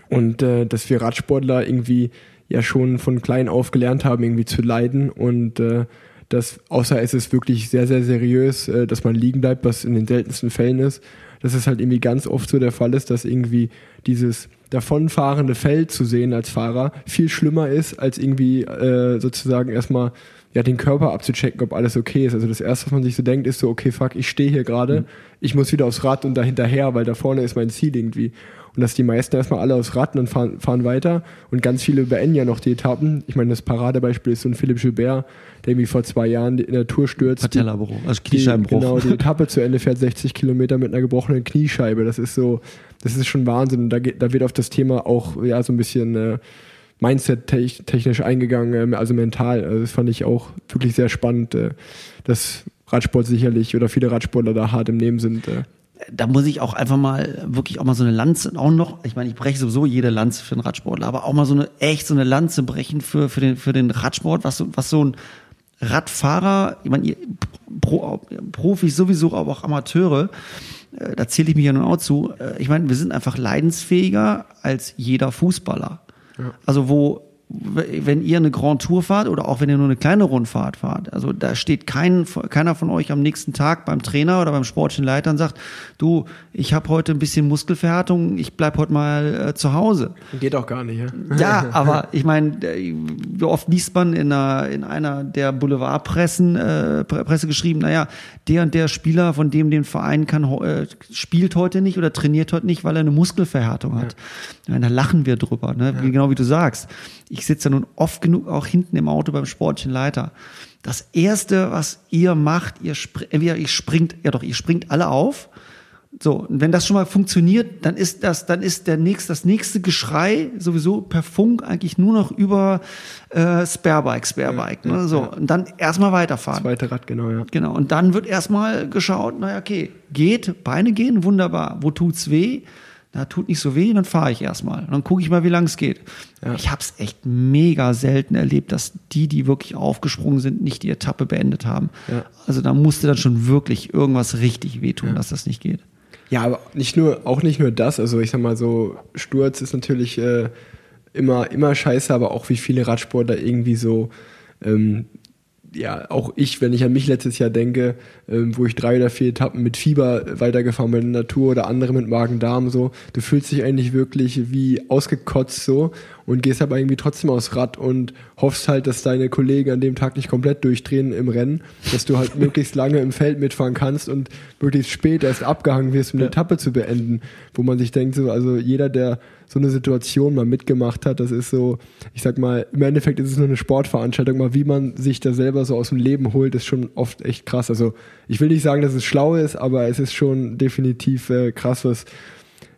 Und äh, dass wir Radsportler irgendwie ja schon von klein auf gelernt haben, irgendwie zu leiden und äh, dass, außer es ist wirklich sehr, sehr seriös, äh, dass man liegen bleibt, was in den seltensten Fällen ist, dass es halt irgendwie ganz oft so der Fall ist, dass irgendwie dieses davonfahrende Feld zu sehen als Fahrer viel schlimmer ist, als irgendwie äh, sozusagen erstmal ja, den Körper abzuchecken, ob alles okay ist. Also das erste, was man sich so denkt, ist so, okay, fuck, ich stehe hier gerade, mhm. ich muss wieder aufs Rad und da hinterher, weil da vorne ist mein Ziel irgendwie. Und dass die meisten erstmal alle aufs Rad und fahren, fahren weiter und ganz viele beenden ja noch die Etappen. Ich meine, das Paradebeispiel ist so ein Philipp Gilbert, der irgendwie vor zwei Jahren in der Tour stürzt. Patellabruch, also Kniescheibenbruch. Die, genau, die Etappe zu Ende fährt 60 Kilometer mit einer gebrochenen Kniescheibe. Das ist so, das ist schon Wahnsinn. Und da, geht, da wird auf das Thema auch ja so ein bisschen äh, Mindset-technisch eingegangen, äh, also mental. Also das fand ich auch wirklich sehr spannend, äh, dass Radsport sicherlich oder viele Radsportler da hart im Nehmen sind. Äh. da muss ich auch einfach mal wirklich auch mal so eine Lanze auch noch, ich meine, ich breche sowieso jede Lanze für den Radsportler, aber auch mal so eine echt so eine Lanze brechen für für den für den Radsport, was so was so ein Radfahrer, ich meine, Pro, Profis sowieso, aber auch Amateure, äh, da zähle ich mich ja nun auch zu. Ich meine, wir sind einfach leidensfähiger als jeder Fußballer. Also wo wenn ihr eine Grand Tour fahrt oder auch wenn ihr nur eine kleine Rundfahrt fahrt, also da steht kein, keiner von euch am nächsten Tag beim Trainer oder beim sportlichen Leiter und sagt, du, ich habe heute ein bisschen Muskelverhärtung, ich bleib heute mal äh, zu Hause. Geht auch gar nicht, ja. Ja, aber ich meine, wie oft liest man in einer, in einer der Boulevardpressen, äh, Presse geschrieben, naja, der und der Spieler von dem den Verein kann, äh, spielt heute nicht oder trainiert heute nicht, weil er eine Muskelverhärtung hat. Ja. Ja, da lachen wir drüber, ne? Ja. genau wie du sagst ich sitze ja nun oft genug auch hinten im Auto beim sportlichen Leiter. Das erste, was ihr macht, ihr springt, entweder ihr springt, ja doch, ihr springt alle auf. So, und wenn das schon mal funktioniert, dann ist das, dann ist der nächste, das nächste Geschrei sowieso per Funk eigentlich nur noch über äh, Sparebike, Sparebike. Ja, ne? So, ja. und dann erstmal weiterfahren. Zweite Rad, genau, ja. Genau. Und dann wird erstmal geschaut, naja, okay, geht, Beine gehen, wunderbar. Wo tut's weh? Na, tut nicht so weh, dann fahre ich erstmal. Dann gucke ich mal, wie lang es geht. Ja. Ich habe es echt mega selten erlebt, dass die, die wirklich aufgesprungen sind, nicht die Etappe beendet haben. Ja. Also da musste dann schon wirklich irgendwas richtig wehtun, ja. dass das nicht geht. Ja, aber nicht nur, auch nicht nur das. Also ich sag mal so, Sturz ist natürlich äh, immer, immer scheiße, aber auch wie viele Radsportler irgendwie so ähm, ja, auch ich, wenn ich an mich letztes Jahr denke, ähm, wo ich drei oder vier Etappen mit Fieber weitergefahren bin in der Natur oder andere mit Magen-Darm so, du fühlst dich eigentlich wirklich wie ausgekotzt so und gehst aber irgendwie trotzdem aufs Rad und hoffst halt, dass deine Kollegen an dem Tag nicht komplett durchdrehen im Rennen, dass du halt möglichst lange im Feld mitfahren kannst und möglichst spät erst abgehangen wirst, um eine Etappe zu beenden, wo man sich denkt so, also jeder, der so eine Situation mal mitgemacht hat. Das ist so, ich sag mal, im Endeffekt ist es nur eine Sportveranstaltung, mal wie man sich da selber so aus dem Leben holt, ist schon oft echt krass. Also ich will nicht sagen, dass es schlau ist, aber es ist schon definitiv äh, krass, was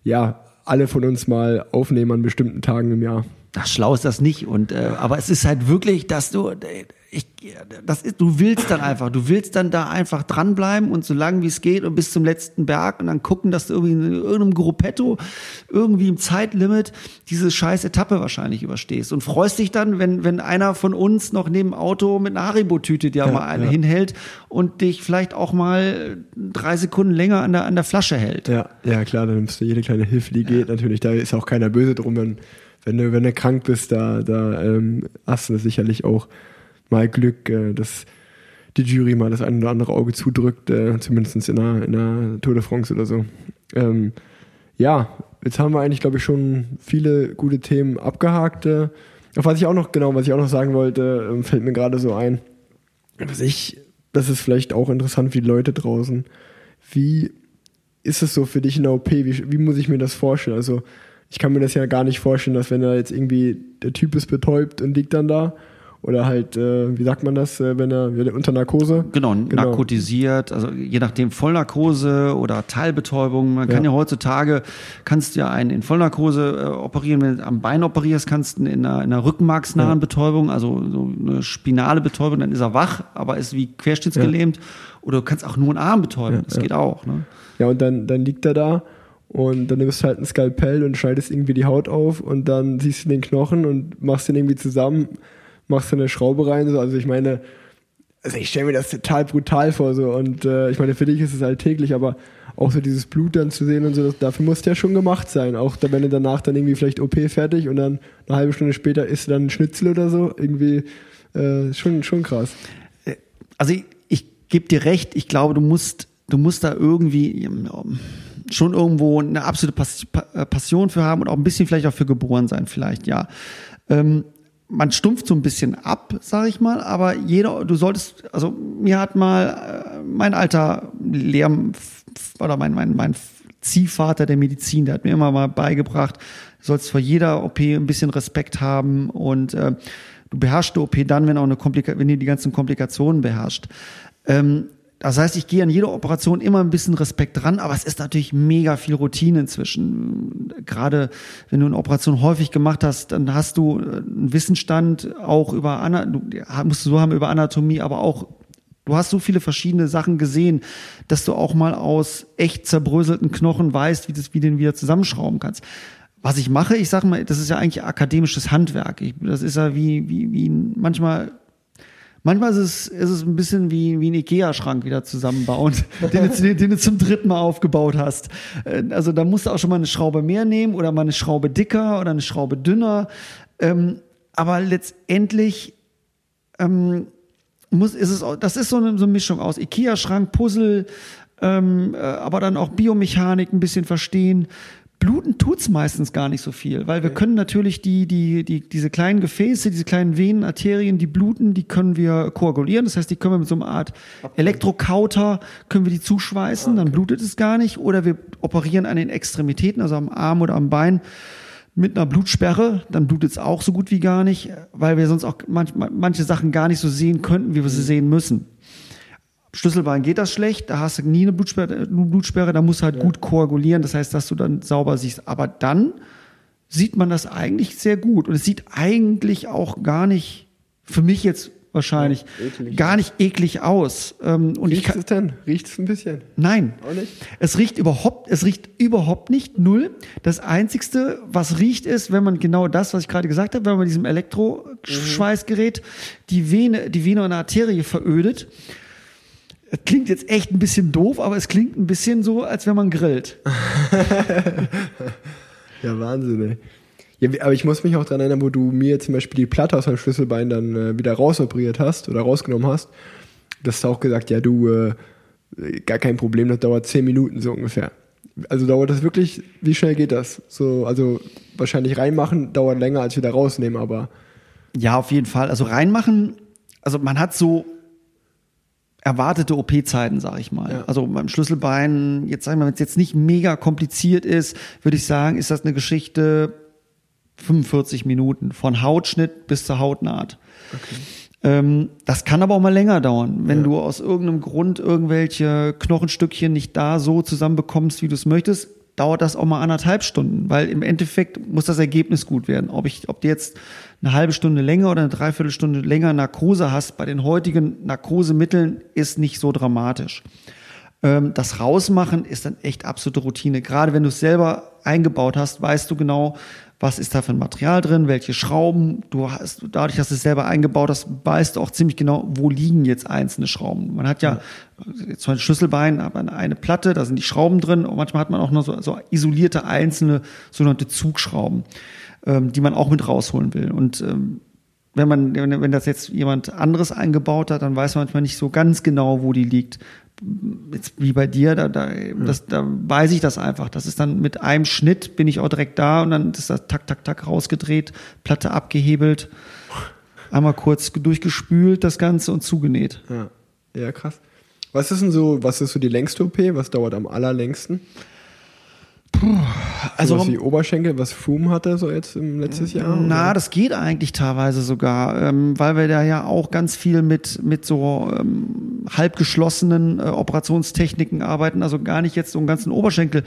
ja alle von uns mal aufnehmen an bestimmten Tagen im Jahr. Ach, schlau ist das nicht. Und äh, aber es ist halt wirklich, dass du, ich, das ist, du willst dann einfach, du willst dann da einfach dranbleiben und so lange wie es geht und bis zum letzten Berg und dann gucken, dass du irgendwie in irgendeinem Gruppetto irgendwie im Zeitlimit diese scheiß Etappe wahrscheinlich überstehst und freust dich dann, wenn, wenn einer von uns noch neben dem Auto mit einer Haribo-Tüte dir ja, mal eine ja. hinhält und dich vielleicht auch mal drei Sekunden länger an der, an der Flasche hält. Ja, ja klar, dann nimmst du jede kleine Hilfe, die geht. Natürlich, da ist auch keiner böse drum, wenn, wenn du, wenn du krank bist, da, da ähm, hast du sicherlich auch mal Glück, äh, dass die Jury mal das ein oder andere Auge zudrückt, äh, zumindest in einer, in einer Tour de France oder so. Ähm, ja, jetzt haben wir eigentlich, glaube ich, schon viele gute Themen abgehakt. Äh, auf was ich auch noch, genau, was ich auch noch sagen wollte, äh, fällt mir gerade so ein. Was ich, das ist vielleicht auch interessant für die Leute draußen. Wie ist es so für dich in der OP? Wie, wie muss ich mir das vorstellen? Also, ich kann mir das ja gar nicht vorstellen, dass wenn da jetzt irgendwie der Typ ist betäubt und liegt dann da oder halt, äh, wie sagt man das, äh, wenn er, er unter Narkose? Genau, genau, narkotisiert, also je nachdem Vollnarkose oder Teilbetäubung. Man ja. kann ja heutzutage, kannst ja einen in Vollnarkose äh, operieren, wenn du am Bein operierst, kannst du in einer, in einer rückenmarksnahen ja. Betäubung, also so eine spinale Betäubung, dann ist er wach, aber ist wie querschnittsgelähmt. Ja. Oder du kannst auch nur einen Arm betäuben, das geht auch. Ne? Ja, und dann, dann liegt er da und dann nimmst du halt ein Skalpell und schneidest irgendwie die Haut auf und dann siehst du den Knochen und machst den irgendwie zusammen machst du eine Schraube rein. So. Also ich meine, also ich stelle mir das total brutal vor. So. Und äh, ich meine, für dich ist es alltäglich, aber auch so dieses Blut dann zu sehen und so, das, dafür muss ja schon gemacht sein. Auch da, wenn du danach dann irgendwie vielleicht OP fertig und dann eine halbe Stunde später isst du dann ein Schnitzel oder so, irgendwie äh, schon, schon krass. Also ich, ich gebe dir recht, ich glaube, du musst, du musst da irgendwie schon irgendwo eine absolute Passion für haben und auch ein bisschen vielleicht auch für geboren sein, vielleicht, ja. Ähm, man stumpft so ein bisschen ab, sage ich mal, aber jeder, du solltest, also mir hat mal äh, mein alter Lehr oder mein, mein, mein Ziehvater der Medizin, der hat mir immer mal beigebracht, du sollst vor jeder OP ein bisschen Respekt haben und äh, du beherrschst die OP dann, wenn auch eine Komplika wenn du die ganzen Komplikationen beherrscht. Ähm, das heißt, ich gehe an jede Operation immer ein bisschen Respekt dran, aber es ist natürlich mega viel Routine inzwischen. Gerade wenn du eine Operation häufig gemacht hast, dann hast du einen Wissensstand auch über Ana du musst du so haben über Anatomie, aber auch du hast so viele verschiedene Sachen gesehen, dass du auch mal aus echt zerbröselten Knochen weißt, wie das wie den wieder zusammenschrauben kannst. Was ich mache, ich sage mal, das ist ja eigentlich akademisches Handwerk. Ich, das ist ja wie wie wie manchmal Manchmal ist es, ist es ein bisschen wie, wie ein Ikea-Schrank wieder zusammenbauen, den, du, den, du zum dritten Mal aufgebaut hast. Äh, also da musst du auch schon mal eine Schraube mehr nehmen oder mal eine Schraube dicker oder eine Schraube dünner. Ähm, aber letztendlich ähm, muss, ist es, das ist so eine, so eine Mischung aus Ikea-Schrank, Puzzle, ähm, äh, aber dann auch Biomechanik ein bisschen verstehen. Bluten tut's meistens gar nicht so viel, weil wir können natürlich die, die, die, diese kleinen Gefäße, diese kleinen Venen, Arterien, die bluten, die können wir koagulieren. Das heißt, die können wir mit so einer Art Elektrokauter, können wir die zuschweißen, dann blutet es gar nicht. Oder wir operieren an den Extremitäten, also am Arm oder am Bein mit einer Blutsperre, dann blutet es auch so gut wie gar nicht, weil wir sonst auch manch, manche Sachen gar nicht so sehen könnten, wie wir sie sehen müssen. Schlüsselbein geht das schlecht, da hast du nie eine Blutsperre, Blutsperre da musst du halt ja. gut koagulieren, das heißt, dass du dann sauber siehst. Aber dann sieht man das eigentlich sehr gut und es sieht eigentlich auch gar nicht, für mich jetzt wahrscheinlich, ja, gar nicht eklig aus. Ähm, und Riecht es denn? Riecht es ein bisschen? Nein. Auch nicht? Es riecht überhaupt, es riecht überhaupt nicht, null. Das Einzigste, was riecht, ist, wenn man genau das, was ich gerade gesagt habe, wenn man mit diesem Elektroschweißgerät mhm. die Vene, die Vene und Arterie verödet, das klingt jetzt echt ein bisschen doof, aber es klingt ein bisschen so, als wenn man grillt. ja, Wahnsinn, ey. Ja, aber ich muss mich auch daran erinnern, wo du mir zum Beispiel die Platte aus meinem Schlüsselbein dann äh, wieder rausoperiert hast oder rausgenommen hast. Das hast du auch gesagt, ja, du, äh, gar kein Problem, das dauert zehn Minuten so ungefähr. Also dauert das wirklich, wie schnell geht das? So, also wahrscheinlich reinmachen dauert länger als wieder rausnehmen, aber. Ja, auf jeden Fall. Also reinmachen, also man hat so erwartete OP-Zeiten, sag ich mal. Ja. Also beim Schlüsselbein, jetzt sagen wir, wenn es jetzt nicht mega kompliziert ist, würde ich sagen, ist das eine Geschichte 45 Minuten von Hautschnitt bis zur Hautnaht. Okay. Ähm, das kann aber auch mal länger dauern, wenn ja. du aus irgendeinem Grund irgendwelche Knochenstückchen nicht da so zusammenbekommst, wie du es möchtest dauert das auch mal anderthalb Stunden, weil im Endeffekt muss das Ergebnis gut werden. Ob ich, ob du jetzt eine halbe Stunde länger oder eine Dreiviertelstunde länger Narkose hast, bei den heutigen Narkosemitteln ist nicht so dramatisch. Ähm, das Rausmachen ist dann echt absolute Routine. Gerade wenn du es selber eingebaut hast, weißt du genau, was ist da für ein Material drin, welche Schrauben. Du hast, dadurch, dass du es selber eingebaut hast, weißt du auch ziemlich genau, wo liegen jetzt einzelne Schrauben. Man hat ja jetzt ein Schlüsselbein, aber eine Platte, da sind die Schrauben drin und manchmal hat man auch noch so, so isolierte einzelne sogenannte Zugschrauben, ähm, die man auch mit rausholen will. Und ähm, wenn man, wenn das jetzt jemand anderes eingebaut hat, dann weiß man manchmal nicht so ganz genau, wo die liegt jetzt wie bei dir, da, da, das, da weiß ich das einfach. Das ist dann mit einem Schnitt bin ich auch direkt da und dann ist das tak, tak, tak rausgedreht, Platte abgehebelt, einmal kurz durchgespült das Ganze und zugenäht. Ja, ja krass. Was ist denn so, was ist so die längste OP? Was dauert am allerlängsten? Puh, also was die Oberschenkel, was Fum hatte so jetzt im letztes Jahr? Na, oder? das geht eigentlich teilweise sogar, ähm, weil wir da ja auch ganz viel mit mit so ähm, halb geschlossenen äh, Operationstechniken arbeiten, also gar nicht jetzt so einen ganzen Oberschenkel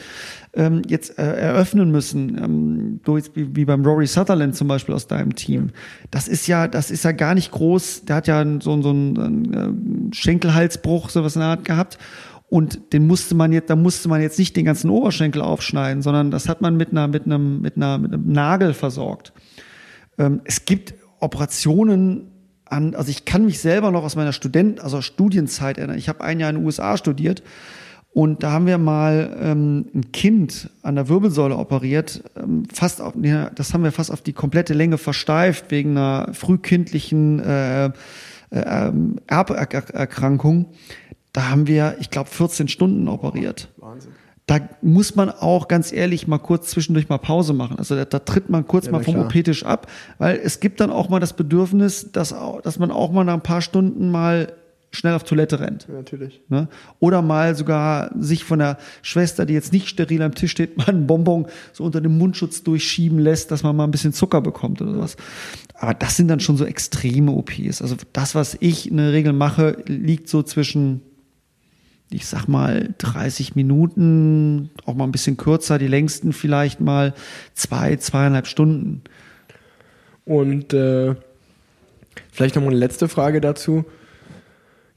ähm, jetzt äh, eröffnen müssen, ähm, durch, wie, wie beim Rory Sutherland zum Beispiel aus deinem Team. Das ist ja, das ist ja gar nicht groß. Der hat ja so, so einen, einen äh, Schenkelhalsbruch, sowas in der Art gehabt. Und den musste man jetzt, da musste man jetzt nicht den ganzen Oberschenkel aufschneiden, sondern das hat man mit einer, mit einem, mit einer, mit einem Nagel versorgt. Ähm, es gibt Operationen an, also ich kann mich selber noch aus meiner Student, also Studienzeit erinnern. Ich habe ein Jahr in den USA studiert und da haben wir mal ähm, ein Kind an der Wirbelsäule operiert, ähm, fast auf, ja, das haben wir fast auf die komplette Länge versteift wegen einer frühkindlichen äh, äh, ähm, Erberkrankung. Da haben wir, ich glaube, 14 Stunden operiert. Wahnsinn. Da muss man auch ganz ehrlich mal kurz zwischendurch mal Pause machen. Also da, da tritt man kurz ja, mal vom OP-Tisch ab, weil es gibt dann auch mal das Bedürfnis, dass, dass man auch mal nach ein paar Stunden mal schnell auf Toilette rennt. Ja, natürlich. Ne? Oder mal sogar sich von der Schwester, die jetzt nicht steril am Tisch steht, mal einen Bonbon so unter dem Mundschutz durchschieben lässt, dass man mal ein bisschen Zucker bekommt oder sowas. Aber das sind dann schon so extreme OPs. Also das, was ich in der Regel mache, liegt so zwischen ich sag mal, 30 Minuten, auch mal ein bisschen kürzer, die längsten vielleicht mal zwei, zweieinhalb Stunden. Und äh, vielleicht nochmal eine letzte Frage dazu.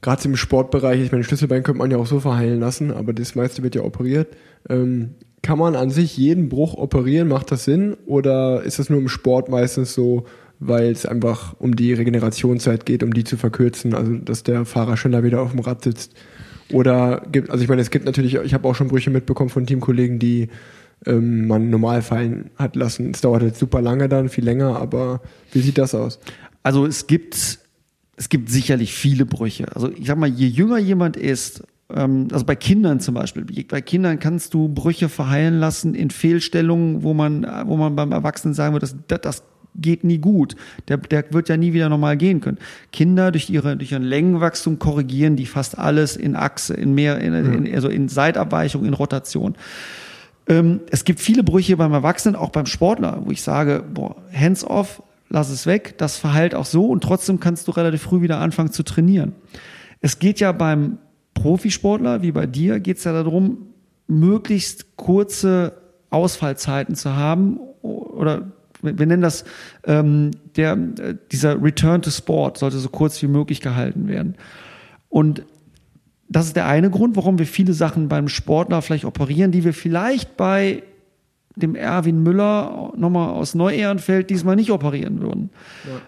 Gerade im Sportbereich, ich meine, Schlüsselbein könnte man ja auch so verheilen lassen, aber das meiste wird ja operiert. Ähm, kann man an sich jeden Bruch operieren? Macht das Sinn? Oder ist das nur im Sport meistens so, weil es einfach um die Regenerationszeit geht, um die zu verkürzen, also dass der Fahrer schneller wieder auf dem Rad sitzt? Oder gibt, also ich meine, es gibt natürlich, ich habe auch schon Brüche mitbekommen von Teamkollegen, die ähm, man normal fallen hat lassen. Es dauert jetzt super lange dann, viel länger, aber wie sieht das aus? Also es gibt, es gibt sicherlich viele Brüche. Also ich sag mal, je jünger jemand ist, ähm, also bei Kindern zum Beispiel, bei Kindern kannst du Brüche verheilen lassen in Fehlstellungen, wo man, wo man beim Erwachsenen sagen würde, das, das geht nie gut. Der, der wird ja nie wieder normal gehen können. Kinder durch ihre durch ihren Längenwachstum korrigieren die fast alles in Achse, in mehr, in, in, also in Seitabweichung, in Rotation. Ähm, es gibt viele Brüche beim Erwachsenen, auch beim Sportler, wo ich sage, boah, hands off, lass es weg, das verheilt auch so und trotzdem kannst du relativ früh wieder anfangen zu trainieren. Es geht ja beim Profisportler, wie bei dir, geht es ja darum, möglichst kurze Ausfallzeiten zu haben oder wir nennen das ähm, der dieser Return to Sport sollte so kurz wie möglich gehalten werden. Und das ist der eine Grund, warum wir viele Sachen beim Sportler vielleicht operieren, die wir vielleicht bei dem Erwin Müller nochmal aus Neu-Ehrenfeld diesmal nicht operieren würden.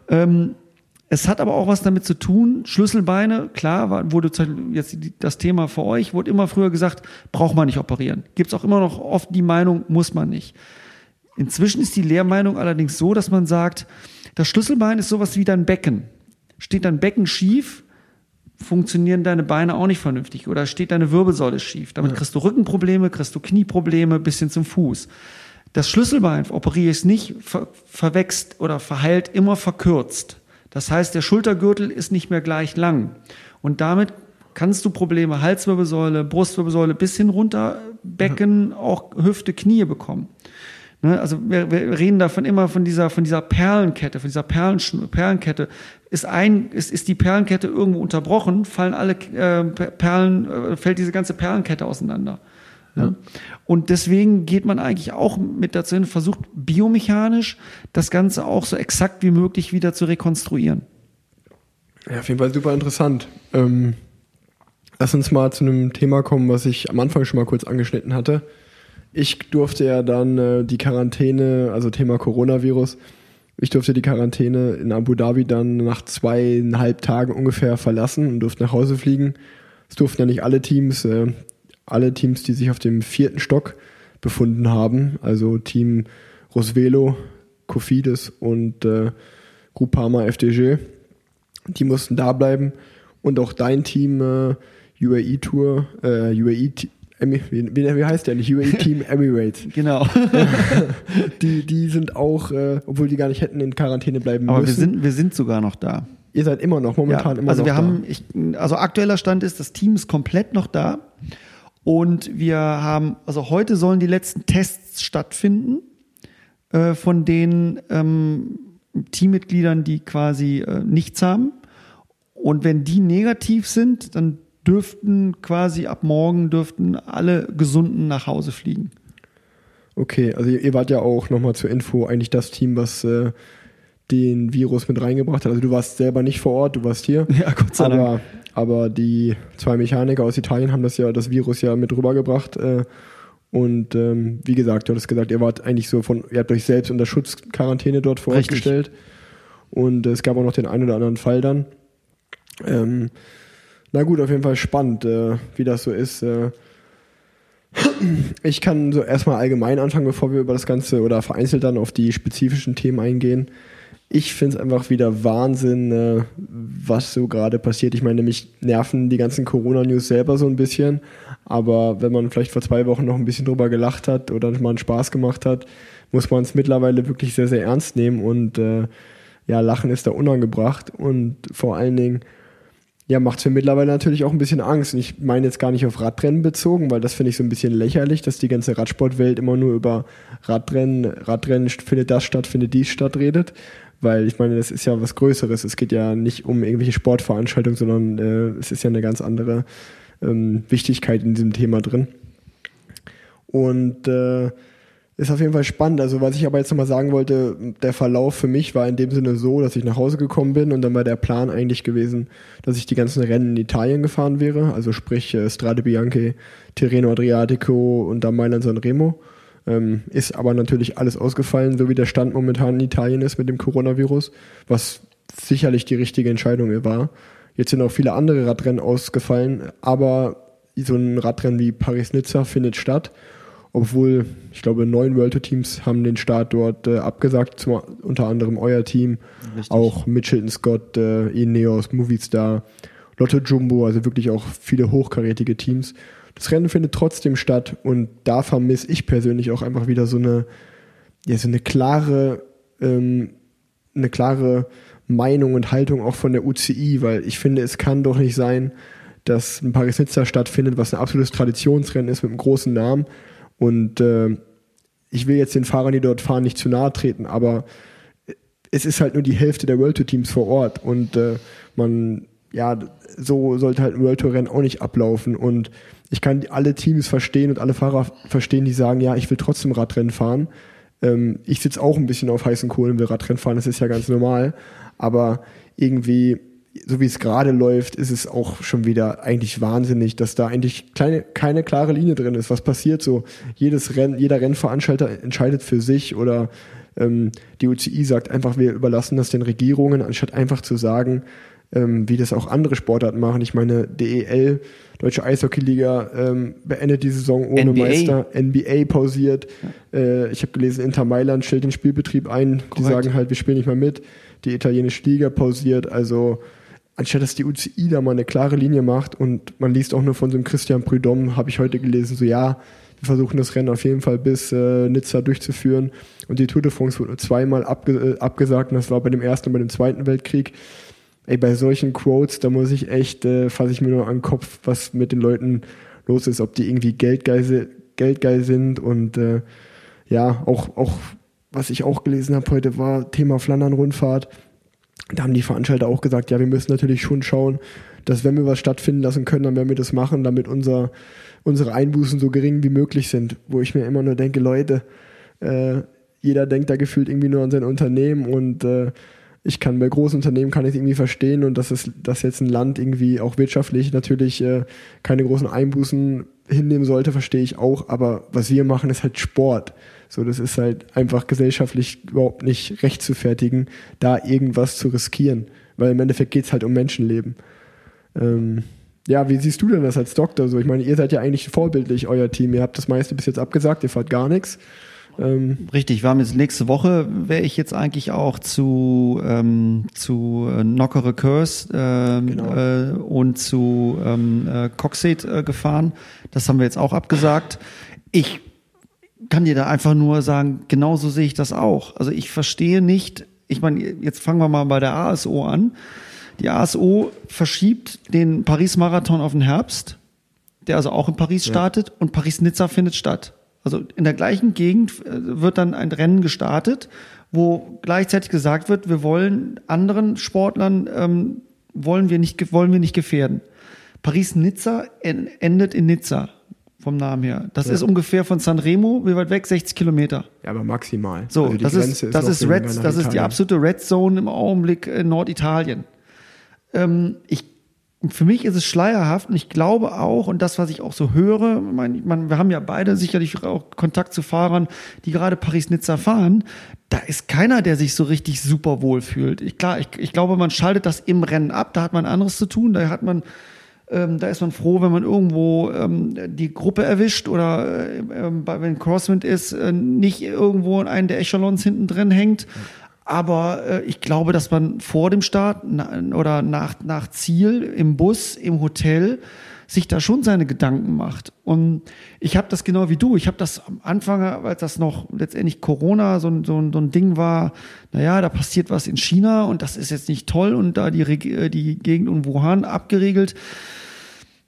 Ja. Ähm, es hat aber auch was damit zu tun, Schlüsselbeine, klar, wurde jetzt das Thema für euch, wurde immer früher gesagt, braucht man nicht operieren. Gibt es auch immer noch oft die Meinung, muss man nicht. Inzwischen ist die Lehrmeinung allerdings so, dass man sagt, das Schlüsselbein ist sowas wie dein Becken. Steht dein Becken schief, funktionieren deine Beine auch nicht vernünftig oder steht deine Wirbelsäule schief. Damit kriegst du Rückenprobleme, kriegst du Knieprobleme bis hin zum Fuß. Das Schlüsselbein operiere ich nicht ver verwächst oder verheilt immer verkürzt. Das heißt, der Schultergürtel ist nicht mehr gleich lang. Und damit kannst du Probleme Halswirbelsäule, Brustwirbelsäule bis hin runter, Becken, auch Hüfte, Knie bekommen. Ne? Also wir, wir reden davon immer von dieser, von dieser Perlenkette, von dieser Perlen, Perlenkette. Ist, ein, ist, ist die Perlenkette irgendwo unterbrochen, fallen alle äh, Perlen, äh, fällt diese ganze Perlenkette auseinander. Ja. Und deswegen geht man eigentlich auch mit dazu hin, versucht biomechanisch das Ganze auch so exakt wie möglich wieder zu rekonstruieren. Ja, auf jeden Fall super interessant. Ähm, lass uns mal zu einem Thema kommen, was ich am Anfang schon mal kurz angeschnitten hatte ich durfte ja dann äh, die Quarantäne, also Thema Coronavirus, ich durfte die Quarantäne in Abu Dhabi dann nach zweieinhalb Tagen ungefähr verlassen und durfte nach Hause fliegen. Es durften ja nicht alle Teams, äh, alle Teams, die sich auf dem vierten Stock befunden haben, also Team Rosvelo, Kofidis und äh, Groupama FDG, die mussten da bleiben und auch dein Team äh, UAE Tour, äh, UAE wie, wie, heißt der nicht? UAE Team Emirates. genau. die, die sind auch, äh, obwohl die gar nicht hätten in Quarantäne bleiben Aber müssen. wir sind, wir sind sogar noch da. Ihr seid immer noch, momentan ja, immer also noch wir da. Haben, ich, also aktueller Stand ist, das Team ist komplett noch da. Und wir haben, also heute sollen die letzten Tests stattfinden äh, von den ähm, Teammitgliedern, die quasi äh, nichts haben. Und wenn die negativ sind, dann dürften quasi ab morgen dürften alle Gesunden nach Hause fliegen. Okay, also ihr, wart ja auch nochmal zur Info eigentlich das Team, was äh, den Virus mit reingebracht hat. Also du warst selber nicht vor Ort, du warst hier. Ja, Gott sei aber, Dank. Aber die zwei Mechaniker aus Italien haben das ja, das Virus ja mit rübergebracht. Äh, und ähm, wie gesagt, du hattest gesagt, ihr wart eigentlich so von, ihr habt euch selbst unter Schutzquarantäne dort vor Ort gestellt. Und äh, es gab auch noch den einen oder anderen Fall dann. Ähm, na gut, auf jeden Fall spannend, äh, wie das so ist. Äh. Ich kann so erstmal allgemein anfangen, bevor wir über das Ganze oder vereinzelt dann auf die spezifischen Themen eingehen. Ich finde es einfach wieder Wahnsinn, äh, was so gerade passiert. Ich meine, mich nerven die ganzen Corona-News selber so ein bisschen. Aber wenn man vielleicht vor zwei Wochen noch ein bisschen drüber gelacht hat oder mal einen Spaß gemacht hat, muss man es mittlerweile wirklich sehr, sehr ernst nehmen. Und äh, ja, Lachen ist da unangebracht. Und vor allen Dingen, ja, macht es mir mittlerweile natürlich auch ein bisschen Angst. Und ich meine jetzt gar nicht auf Radrennen bezogen, weil das finde ich so ein bisschen lächerlich, dass die ganze Radsportwelt immer nur über Radrennen, Radrennen findet das statt, findet dies statt redet. Weil ich meine, das ist ja was Größeres. Es geht ja nicht um irgendwelche Sportveranstaltungen, sondern äh, es ist ja eine ganz andere ähm, Wichtigkeit in diesem Thema drin. Und äh, ist auf jeden Fall spannend. Also was ich aber jetzt nochmal sagen wollte, der Verlauf für mich war in dem Sinne so, dass ich nach Hause gekommen bin und dann war der Plan eigentlich gewesen, dass ich die ganzen Rennen in Italien gefahren wäre, also sprich äh, Strade Bianche, Tirreno Adriatico und dann Mailand San Remo. Ähm, ist aber natürlich alles ausgefallen, so wie der Stand momentan in Italien ist mit dem Coronavirus, was sicherlich die richtige Entscheidung war. Jetzt sind auch viele andere Radrennen ausgefallen, aber so ein Radrennen wie Paris-Nizza findet statt obwohl ich glaube, neun World Tour Teams haben den Start dort äh, abgesagt, zum, unter anderem euer Team, Richtig. auch Mitchelton Scott, äh, Ineos, Movistar, Lotto Jumbo, also wirklich auch viele hochkarätige Teams. Das Rennen findet trotzdem statt und da vermisse ich persönlich auch einfach wieder so eine, ja, so eine klare, ähm, eine klare Meinung und Haltung auch von der UCI, weil ich finde, es kann doch nicht sein, dass ein Paris-Nizza stattfindet, was ein absolutes Traditionsrennen ist mit einem großen Namen und äh, ich will jetzt den Fahrern, die dort fahren, nicht zu nahe treten, aber es ist halt nur die Hälfte der World Tour Teams vor Ort. Und äh, man, ja, so sollte halt ein World Tour Rennen auch nicht ablaufen. Und ich kann alle Teams verstehen und alle Fahrer verstehen, die sagen, ja, ich will trotzdem Radrennen fahren. Ähm, ich sitze auch ein bisschen auf heißen Kohlen will Radrennen fahren, das ist ja ganz normal, aber irgendwie so wie es gerade läuft, ist es auch schon wieder eigentlich wahnsinnig, dass da eigentlich kleine, keine klare Linie drin ist. Was passiert so? Jedes Rennen, jeder Rennveranstalter entscheidet für sich oder ähm, die UCI sagt einfach, wir überlassen das den Regierungen, anstatt einfach zu sagen, ähm, wie das auch andere Sportarten machen. Ich meine, DEL, Deutsche Eishockeyliga, ähm, beendet die Saison ohne NBA. Meister, NBA pausiert. Äh, ich habe gelesen, Inter Mailand stellt den Spielbetrieb ein. Korrekt. Die sagen halt, wir spielen nicht mehr mit. Die italienische Liga pausiert. Also anstatt dass die UCI da mal eine klare Linie macht und man liest auch nur von so einem Christian Prudhomme, habe ich heute gelesen, so ja, wir versuchen das Rennen auf jeden Fall bis äh, Nizza durchzuführen und die Tour de France wurde zweimal abge äh, abgesagt und das war bei dem ersten und bei dem zweiten Weltkrieg. Ey, bei solchen Quotes, da muss ich echt, äh, fasse ich mir nur an den Kopf, was mit den Leuten los ist, ob die irgendwie geldgeil, geldgeil sind und äh, ja, auch, auch, was ich auch gelesen habe heute war Thema Flandern-Rundfahrt da haben die Veranstalter auch gesagt, ja, wir müssen natürlich schon schauen, dass wenn wir was stattfinden lassen können, dann werden wir das machen, damit unser, unsere Einbußen so gering wie möglich sind. Wo ich mir immer nur denke, Leute, äh, jeder denkt da gefühlt irgendwie nur an sein Unternehmen und äh, ich kann bei großen Unternehmen kann ich irgendwie verstehen und dass es, dass jetzt ein Land irgendwie auch wirtschaftlich natürlich äh, keine großen Einbußen hinnehmen sollte, verstehe ich auch. Aber was wir machen, ist halt Sport. So, das ist halt einfach gesellschaftlich überhaupt nicht recht zu fertigen, da irgendwas zu riskieren. Weil im Endeffekt geht es halt um Menschenleben. Ähm, ja, wie siehst du denn das als Doktor? So, ich meine, ihr seid ja eigentlich vorbildlich, euer Team. Ihr habt das meiste bis jetzt abgesagt, ihr fahrt gar nichts. Ähm Richtig, wir haben jetzt nächste Woche, wäre ich jetzt eigentlich auch zu, ähm, zu äh, Knockere Curse ähm, genau. äh, und zu ähm, äh, Coxate äh, gefahren. Das haben wir jetzt auch abgesagt. Ich kann dir da einfach nur sagen, genauso sehe ich das auch. Also ich verstehe nicht, ich meine, jetzt fangen wir mal bei der ASO an. Die ASO verschiebt den Paris-Marathon auf den Herbst, der also auch in Paris ja. startet, und Paris-Nizza findet statt. Also in der gleichen Gegend äh, wird dann ein Rennen gestartet, wo gleichzeitig gesagt wird, wir wollen anderen Sportlern ähm, wollen wir nicht wollen wir nicht gefährden. Paris-Nizza endet in Nizza vom Namen her. Das ja. ist ungefähr von Sanremo, wie weit weg? 60 Kilometer. Ja, aber maximal. So, also das, ist, ist, das, ist, Red, das ist die absolute Red Zone im Augenblick in Norditalien. Ähm, ich, für mich ist es schleierhaft und ich glaube auch, und das, was ich auch so höre, mein, man, wir haben ja beide sicherlich auch Kontakt zu Fahrern, die gerade Paris-Nizza fahren, da ist keiner, der sich so richtig super wohl fühlt. Ich, klar, ich, ich glaube, man schaltet das im Rennen ab, da hat man anderes zu tun, da hat man ähm, da ist man froh, wenn man irgendwo ähm, die Gruppe erwischt oder äh, äh, wenn Crosswind ist, äh, nicht irgendwo in einen der Echelons hinten drin hängt. Aber äh, ich glaube, dass man vor dem Start na, oder nach, nach Ziel im Bus, im Hotel sich da schon seine Gedanken macht. Und ich habe das genau wie du. Ich habe das am Anfang, als das noch letztendlich Corona so, ein so, so ein Ding war, naja, da passiert was in China und das ist jetzt nicht toll und da die, äh, die Gegend um Wuhan abgeregelt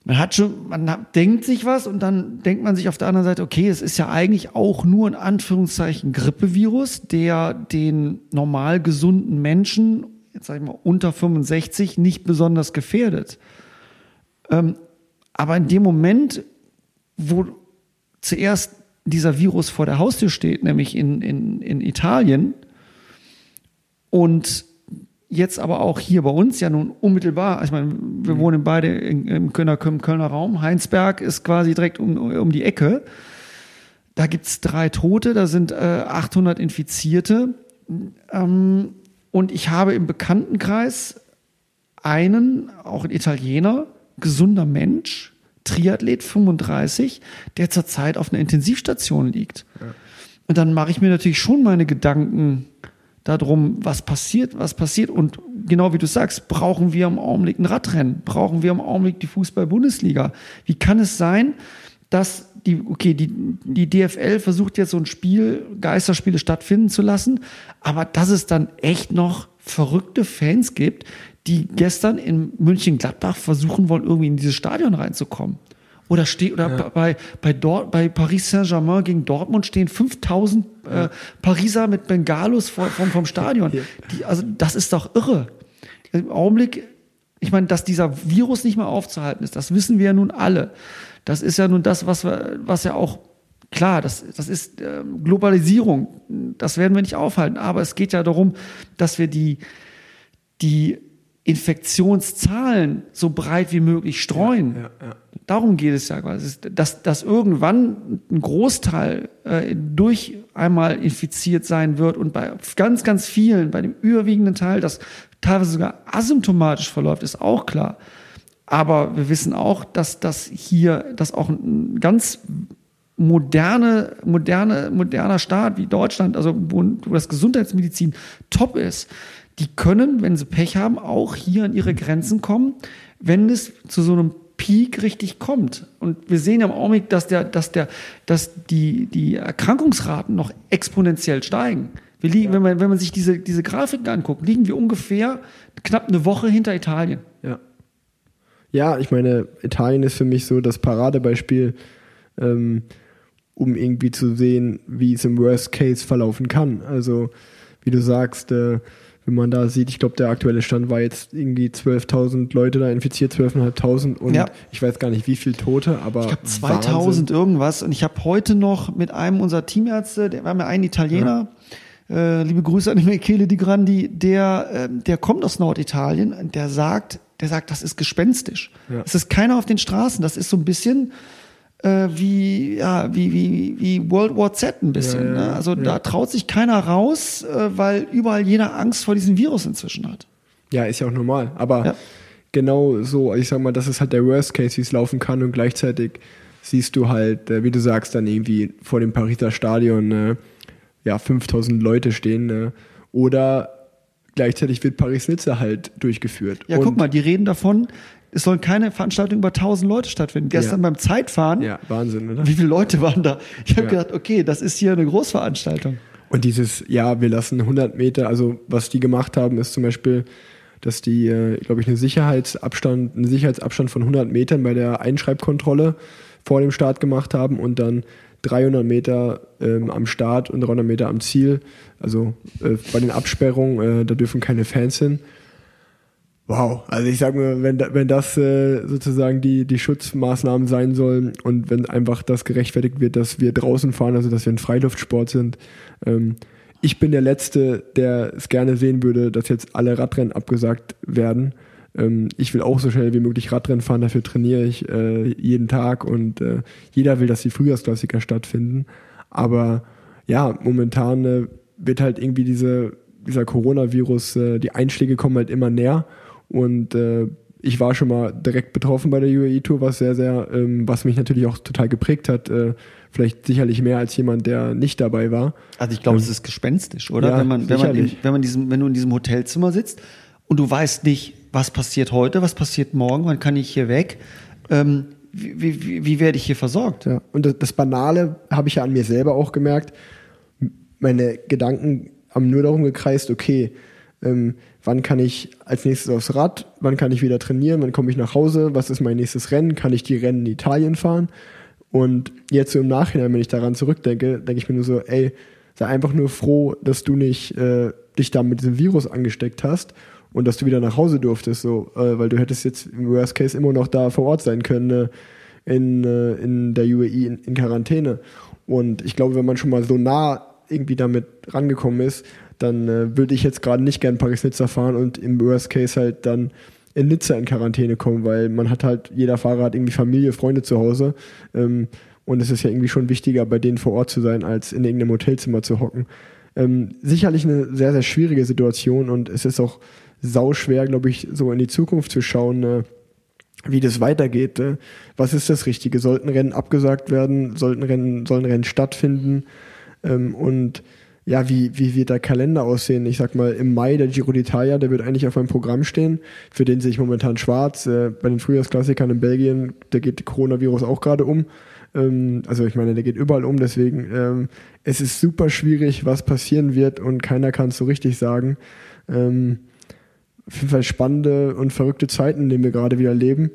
man hat schon, man denkt sich was und dann denkt man sich auf der anderen Seite, okay, es ist ja eigentlich auch nur in Anführungszeichen Grippevirus, der den normal gesunden Menschen, jetzt sag ich mal unter 65, nicht besonders gefährdet. Ähm, Aber in dem Moment, wo zuerst dieser Virus vor der Haustür steht, nämlich in, in, in Italien, und jetzt aber auch hier bei uns ja nun unmittelbar, ich meine, wir wohnen beide in, im Kölner, im Kölner Raum, Heinsberg ist quasi direkt um, um die Ecke. Da gibt's drei Tote, da sind äh, 800 Infizierte. Ähm, und ich habe im Bekanntenkreis einen, auch ein Italiener, gesunder Mensch, Triathlet 35, der zurzeit auf einer Intensivstation liegt. Ja. Und dann mache ich mir natürlich schon meine Gedanken darum, was passiert, was passiert. Und genau wie du sagst, brauchen wir im Augenblick ein Radrennen? Brauchen wir im Augenblick die Fußball-Bundesliga? Wie kann es sein, dass die, okay, die, die DFL versucht jetzt so ein Spiel, Geisterspiele stattfinden zu lassen, aber dass es dann echt noch verrückte Fans gibt, die gestern in München-Gladbach versuchen wollen, irgendwie in dieses Stadion reinzukommen. Oder steht oder ja. bei bei Dort, bei Paris Saint-Germain gegen Dortmund stehen 5000 äh, Pariser mit Bengalos vor, vom, vom Stadion. Die, also das ist doch irre. Im Augenblick, ich meine, dass dieser Virus nicht mehr aufzuhalten ist, das wissen wir ja nun alle. Das ist ja nun das, was wir, was ja auch klar, das, das ist äh, Globalisierung. Das werden wir nicht aufhalten. Aber es geht ja darum, dass wir die die Infektionszahlen so breit wie möglich streuen. Ja, ja, ja. Darum geht es ja quasi, dass, dass irgendwann ein Großteil äh, durch einmal infiziert sein wird und bei ganz, ganz vielen, bei dem überwiegenden Teil, das teilweise sogar asymptomatisch verläuft, ist auch klar. Aber wir wissen auch, dass das hier, dass auch ein ganz moderne, moderne, moderner Staat wie Deutschland, also wo, wo das Gesundheitsmedizin top ist, die können, wenn sie Pech haben, auch hier an ihre Grenzen kommen, wenn es zu so einem Peak richtig kommt. Und wir sehen ja im Augenblick, dass, der, dass, der, dass die, die Erkrankungsraten noch exponentiell steigen. Wir liegen, ja. wenn, man, wenn man sich diese, diese Grafiken anguckt, liegen wir ungefähr knapp eine Woche hinter Italien. Ja. Ja, ich meine, Italien ist für mich so das Paradebeispiel, ähm, um irgendwie zu sehen, wie es im Worst Case verlaufen kann. Also, wie du sagst, äh, wenn man da sieht, ich glaube, der aktuelle Stand war jetzt irgendwie 12.000 Leute da infiziert, 12.500 und ja. ich weiß gar nicht, wie viele Tote, aber. Ich glaube, 2000 Wahnsinn. irgendwas. Und ich habe heute noch mit einem unserer Teamärzte, der war mir ein Italiener, ja. äh, liebe Grüße an Michele Di Grandi, der, äh, der kommt aus Norditalien und der sagt, der sagt, das ist gespenstisch. Ja. Es ist keiner auf den Straßen, das ist so ein bisschen, äh, wie, ja, wie, wie, wie World War Z ein bisschen. Ja, ja, ne? Also da traut sich keiner raus, äh, weil überall jeder Angst vor diesem Virus inzwischen hat. Ja, ist ja auch normal. Aber genau so, ich sag mal, das ist halt der Worst Case, wie es laufen kann und gleichzeitig siehst du halt, äh, wie du sagst, dann irgendwie vor dem Pariser Stadion äh, ja 5000 Leute stehen äh, oder gleichzeitig wird Paris-Nizza halt durchgeführt. Ja, und guck mal, die reden davon, es sollen keine Veranstaltungen über 1000 Leute stattfinden. Gestern ja. beim Zeitfahren, ja, Wahnsinn, oder? Wie viele Leute waren da? Ich habe ja. gedacht, okay, das ist hier eine Großveranstaltung. Und dieses, ja, wir lassen 100 Meter, also was die gemacht haben, ist zum Beispiel, dass die, äh, glaube ich, einen Sicherheitsabstand, einen Sicherheitsabstand von 100 Metern bei der Einschreibkontrolle vor dem Start gemacht haben und dann 300 Meter ähm, am Start und 300 Meter am Ziel. Also äh, bei den Absperrungen, äh, da dürfen keine Fans hin. Wow, also ich sag mir, wenn, wenn das äh, sozusagen die, die Schutzmaßnahmen sein sollen und wenn einfach das gerechtfertigt wird, dass wir draußen fahren, also dass wir ein Freiluftsport sind, ähm, ich bin der Letzte, der es gerne sehen würde, dass jetzt alle Radrennen abgesagt werden. Ähm, ich will auch so schnell wie möglich Radrennen fahren, dafür trainiere ich äh, jeden Tag und äh, jeder will, dass die Frühjahrsklassiker stattfinden. Aber ja, momentan äh, wird halt irgendwie diese, dieser Coronavirus, äh, die Einschläge kommen halt immer näher und äh, ich war schon mal direkt betroffen bei der UAE-Tour, was sehr, sehr, ähm, was mich natürlich auch total geprägt hat. Äh, vielleicht sicherlich mehr als jemand, der nicht dabei war. Also ich glaube, ähm, es ist gespenstisch, oder? Ja, wenn man, wenn man, in, wenn man diesem, wenn du in diesem Hotelzimmer sitzt und du weißt nicht, was passiert heute, was passiert morgen, wann kann ich hier weg? Ähm, wie, wie, wie werde ich hier versorgt? Ja. Und das, das Banale habe ich ja an mir selber auch gemerkt. Meine Gedanken haben nur darum gekreist, okay, ähm, wann kann ich als nächstes aufs Rad, wann kann ich wieder trainieren, wann komme ich nach Hause, was ist mein nächstes Rennen, kann ich die Rennen in Italien fahren? Und jetzt so im Nachhinein, wenn ich daran zurückdenke, denke ich mir nur so, ey, sei einfach nur froh, dass du nicht äh, dich da mit diesem Virus angesteckt hast und dass du wieder nach Hause durftest, so, äh, weil du hättest jetzt im Worst Case immer noch da vor Ort sein können äh, in, äh, in der UAE in, in Quarantäne. Und ich glaube, wenn man schon mal so nah irgendwie damit rangekommen ist, dann äh, würde ich jetzt gerade nicht gern Paris-Nizza fahren und im Worst Case halt dann in Nizza in Quarantäne kommen, weil man hat halt, jeder Fahrer hat irgendwie Familie, Freunde zu Hause. Ähm, und es ist ja irgendwie schon wichtiger, bei denen vor Ort zu sein, als in irgendeinem Hotelzimmer zu hocken. Ähm, sicherlich eine sehr, sehr schwierige Situation und es ist auch sauschwer, glaube ich, so in die Zukunft zu schauen, äh, wie das weitergeht. Äh. Was ist das Richtige? Sollten Rennen abgesagt werden? Sollten Rennen, sollen Rennen stattfinden? Ähm, und ja, wie, wie wird der Kalender aussehen? Ich sag mal, im Mai der Giro d'Italia, der wird eigentlich auf meinem Programm stehen. Für den sehe ich momentan schwarz. Äh, bei den Frühjahrsklassikern in Belgien, da geht Coronavirus auch gerade um. Ähm, also ich meine, der geht überall um, deswegen ähm, es ist super schwierig, was passieren wird und keiner kann es so richtig sagen. Ähm, auf jeden Fall spannende und verrückte Zeiten, in denen wir gerade wieder leben.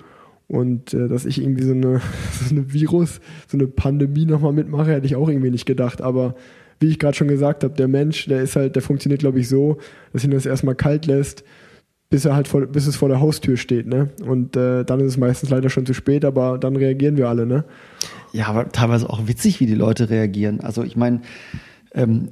Und äh, dass ich irgendwie so eine, so eine Virus, so eine Pandemie nochmal mitmache, hätte ich auch irgendwie nicht gedacht. Aber wie ich gerade schon gesagt habe, der Mensch, der ist halt, der funktioniert, glaube ich, so, dass ihn das erstmal kalt lässt, bis er halt vor, bis es vor der Haustür steht, ne? Und äh, dann ist es meistens leider schon zu spät, aber dann reagieren wir alle, ne? Ja, aber teilweise auch witzig, wie die Leute reagieren. Also ich meine, ähm,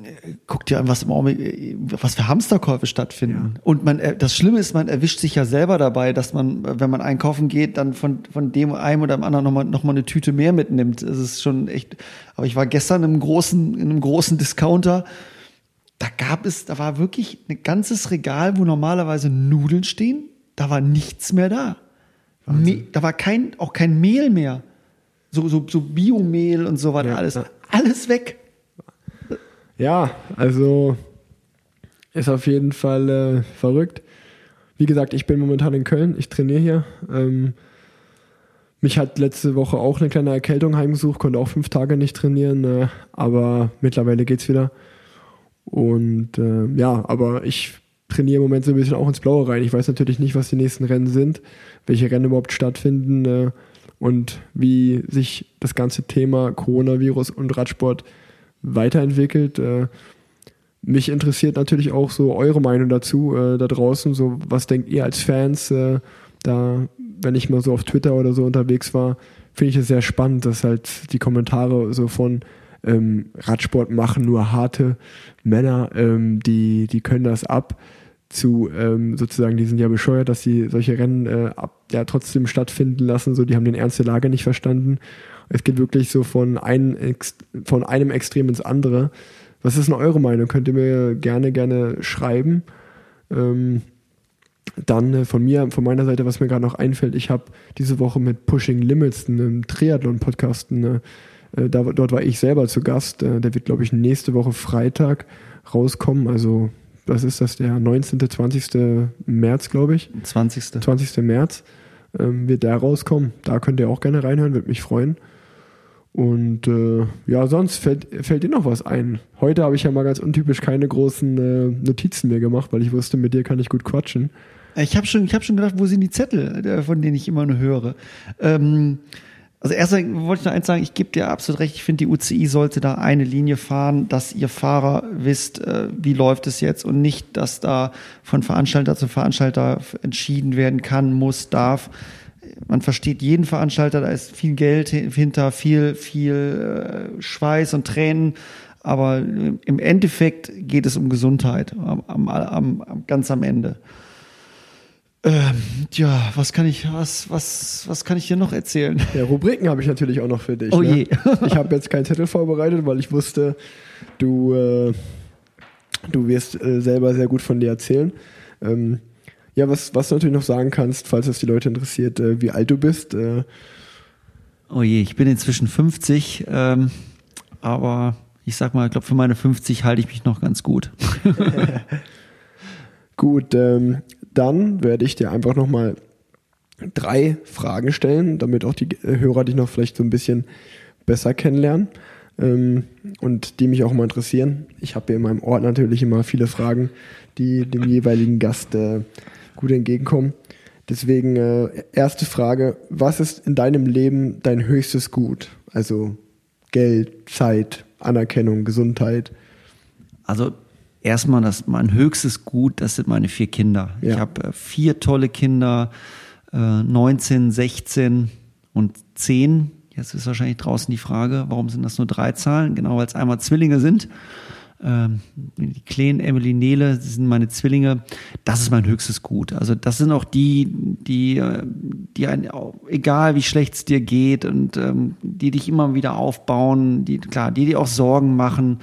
guck dir an, was im Augenblick, was für Hamsterkäufe stattfinden. Ja. Und man, äh, das Schlimme ist, man erwischt sich ja selber dabei, dass man, wenn man einkaufen geht, dann von, von dem einem oder dem anderen nochmal noch mal eine Tüte mehr mitnimmt. Es ist schon echt, aber ich war gestern in einem großen, in einem großen Discounter, da gab es, da war wirklich ein ganzes Regal, wo normalerweise Nudeln stehen, da war nichts mehr da. Me, da war kein, auch kein Mehl mehr. So, so, so Biomehl und so weiter, ja, alles, alles weg. Ja, also ist auf jeden Fall äh, verrückt. Wie gesagt, ich bin momentan in Köln, ich trainiere hier. Ähm, mich hat letzte Woche auch eine kleine Erkältung heimgesucht, konnte auch fünf Tage nicht trainieren, äh, aber mittlerweile geht's wieder. Und äh, ja, aber ich trainiere im Moment so ein bisschen auch ins Blaue rein. Ich weiß natürlich nicht, was die nächsten Rennen sind, welche Rennen überhaupt stattfinden äh, und wie sich das ganze Thema Coronavirus und Radsport weiterentwickelt. Äh, mich interessiert natürlich auch so eure Meinung dazu äh, da draußen. So, was denkt ihr als Fans? Äh, da, wenn ich mal so auf Twitter oder so unterwegs war, finde ich es sehr spannend, dass halt die Kommentare so von ähm, Radsport machen nur harte Männer, ähm, die, die können das ab, zu ähm, sozusagen, die sind ja bescheuert, dass sie solche Rennen äh, ab, ja trotzdem stattfinden lassen, so die haben den Ernst der Lage nicht verstanden. Es geht wirklich so von, ein, von einem Extrem ins andere. Was ist denn eure Meinung? Könnt ihr mir gerne, gerne schreiben. Ähm, dann äh, von mir, von meiner Seite, was mir gerade noch einfällt, ich habe diese Woche mit Pushing Limits, einem Triathlon-Podcast, eine äh, da, dort war ich selber zu Gast. Äh, der wird, glaube ich, nächste Woche Freitag rauskommen. Also, was ist das? Der 19., 20. März, glaube ich. 20. 20. März ähm, wird der rauskommen. Da könnt ihr auch gerne reinhören, würde mich freuen. Und äh, ja, sonst fällt, fällt dir noch was ein. Heute habe ich ja mal ganz untypisch keine großen äh, Notizen mehr gemacht, weil ich wusste, mit dir kann ich gut quatschen. Ich habe schon, hab schon gedacht, wo sind die Zettel, äh, von denen ich immer nur höre. Ähm, also erst wollte ich noch eins sagen, ich gebe dir absolut recht, ich finde, die UCI sollte da eine Linie fahren, dass ihr Fahrer wisst, äh, wie läuft es jetzt und nicht, dass da von Veranstalter zu Veranstalter entschieden werden kann, muss, darf. Man versteht jeden Veranstalter, da ist viel Geld hinter, viel, viel äh, Schweiß und Tränen, aber im Endeffekt geht es um Gesundheit, am, am, am, ganz am Ende. Ähm, ja, was kann ich, was, was, was kann ich dir noch erzählen? Ja, Rubriken habe ich natürlich auch noch für dich. Oh ne? je. ich habe jetzt keinen Zettel vorbereitet, weil ich wusste, du, äh, du wirst äh, selber sehr gut von dir erzählen. Ähm, ja, was, was du natürlich noch sagen kannst, falls es die Leute interessiert, äh, wie alt du bist. Äh. oh je, ich bin inzwischen 50, ähm, aber ich sag mal, ich glaube, für meine 50 halte ich mich noch ganz gut. gut, ähm, dann werde ich dir einfach nochmal drei Fragen stellen, damit auch die Hörer dich noch vielleicht so ein bisschen besser kennenlernen ähm, und die mich auch mal interessieren. Ich habe hier in meinem Ort natürlich immer viele Fragen, die dem jeweiligen Gast äh, gut entgegenkommen. Deswegen äh, erste Frage, was ist in deinem Leben dein höchstes Gut? Also Geld, Zeit, Anerkennung, Gesundheit. Also erstmal das mein höchstes Gut, das sind meine vier Kinder. Ja. Ich habe äh, vier tolle Kinder, äh, 19, 16 und 10. Jetzt ist wahrscheinlich draußen die Frage, warum sind das nur drei Zahlen? Genau, weil es einmal Zwillinge sind. Ähm, die kleinen Emily Nele das sind meine Zwillinge. Das ist mein höchstes Gut. Also das sind auch die, die, äh, die ein, egal wie schlecht es dir geht und ähm, die dich immer wieder aufbauen, die klar, die dir auch Sorgen machen.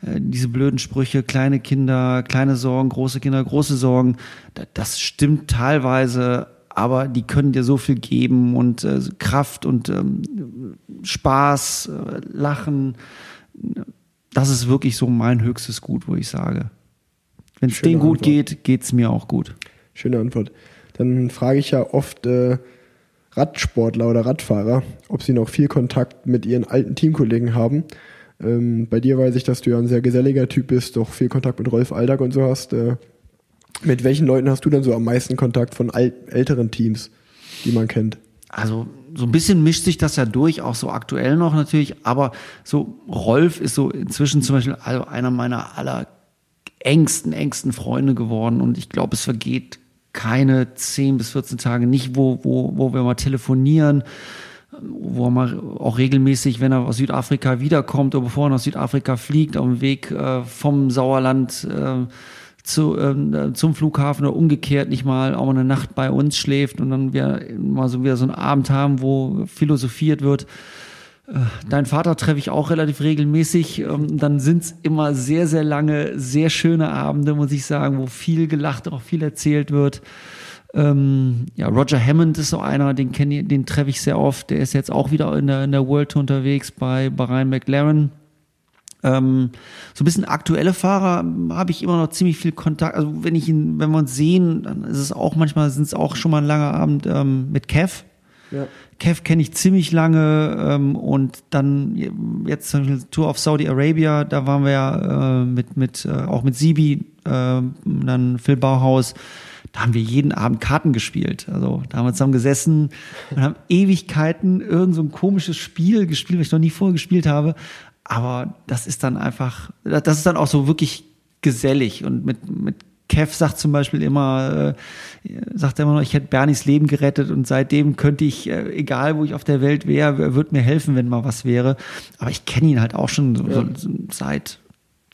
Äh, diese blöden Sprüche, kleine Kinder, kleine Sorgen, große Kinder, große Sorgen. Da- Das stimmt teilweise, aber die können dir so viel geben und äh, Kraft und ähm, Spaß, Lachen das ist wirklich so mein höchstes Gut, wo ich sage. Wenn es denen gut Antwort. geht, geht es mir auch gut. Schöne Antwort. Dann frage ich ja oft äh, Radsportler oder Radfahrer, ob sie noch viel Kontakt mit ihren alten Teamkollegen haben. Ähm, bei dir weiß ich, dass du ja ein sehr geselliger Typ bist, doch viel Kontakt mit Rolf Aldag und so hast. Äh, mit welchen Leuten hast du denn so am meisten Kontakt von älteren Teams, die man kennt? Also so ein bisschen mischt sich das ja durch, auch so aktuell noch natürlich, aber so Rolf ist so inzwischen zum Beispiel also einer meiner aller engsten, engsten Freunde geworden und ich glaube, es vergeht keine 10 bis 14 Tage nicht, wo, wo, wo wir mal telefonieren, wo er mal auch regelmäßig, wenn er aus Südafrika wiederkommt oder bevor er nach Südafrika fliegt, auf dem Weg äh, vom Sauerland äh, zu, ähm, äh, zum Flughafen oder umgekehrt nicht mal auch mal eine Nacht bei uns schläft und dann wir mal so wieder so einen Abend haben, wo philosophiert wird. Äh, Dein Vater treffe ich auch relativ regelmäßig. Ähm, Dann sind es immer sehr, sehr lange, sehr schöne Abende, muss ich sagen, wo viel gelacht, auch viel erzählt wird. Ähm, ja, Roger Hammond ist so einer, den kenne den treffe ich sehr oft. Der ist jetzt auch wieder in der, in der World Tour unterwegs bei, Ryan McLaren. Ähm, so ein bisschen aktuelle Fahrer habe ich immer noch ziemlich viel Kontakt. Also wenn ich ihn, wenn wir uns sehen, dann ist es auch manchmal sind es auch schon mal ein langer Abend ähm, mit Kev. Ja. Kev kenne ich ziemlich lange ähm, und dann jetzt zum Beispiel Tour of Saudi Arabia, da waren wir ja äh, mit, mit äh, auch mit Sibi, äh, dann Phil Bauhaus, da haben wir jeden Abend Karten gespielt. Also da haben wir zusammen gesessen und haben Ewigkeiten irgend so ein komisches Spiel gespielt, was ich noch nie vorher gespielt habe. Aber das ist dann einfach, das ist dann auch so wirklich gesellig und mit, mit Kev sagt zum Beispiel immer, äh, sagt er immer noch, ich hätte Bernies Leben gerettet und seitdem könnte ich, äh, egal wo ich auf der Welt wäre, er würde mir helfen, wenn mal was wäre. Aber ich kenne ihn halt auch schon so, so, so seit,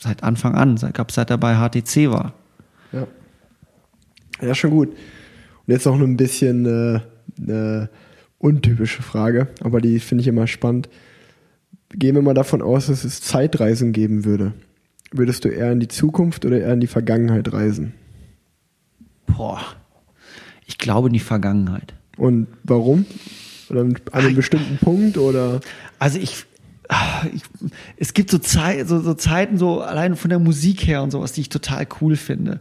seit Anfang an, seit, glaub, seit er bei HTC war. Ja. Ja, schon gut. Und jetzt noch ein bisschen äh, eine untypische Frage, aber die finde ich immer spannend. Gehen wir mal davon aus, dass es Zeitreisen geben würde. Würdest du eher in die Zukunft oder eher in die Vergangenheit reisen? Boah, ich glaube in die Vergangenheit. Und warum? Oder an einem bestimmten Punkt oder? Also ich, ah, ich es gibt so, Zeit, so, so Zeiten, so allein von der Musik her und sowas, die ich total cool finde.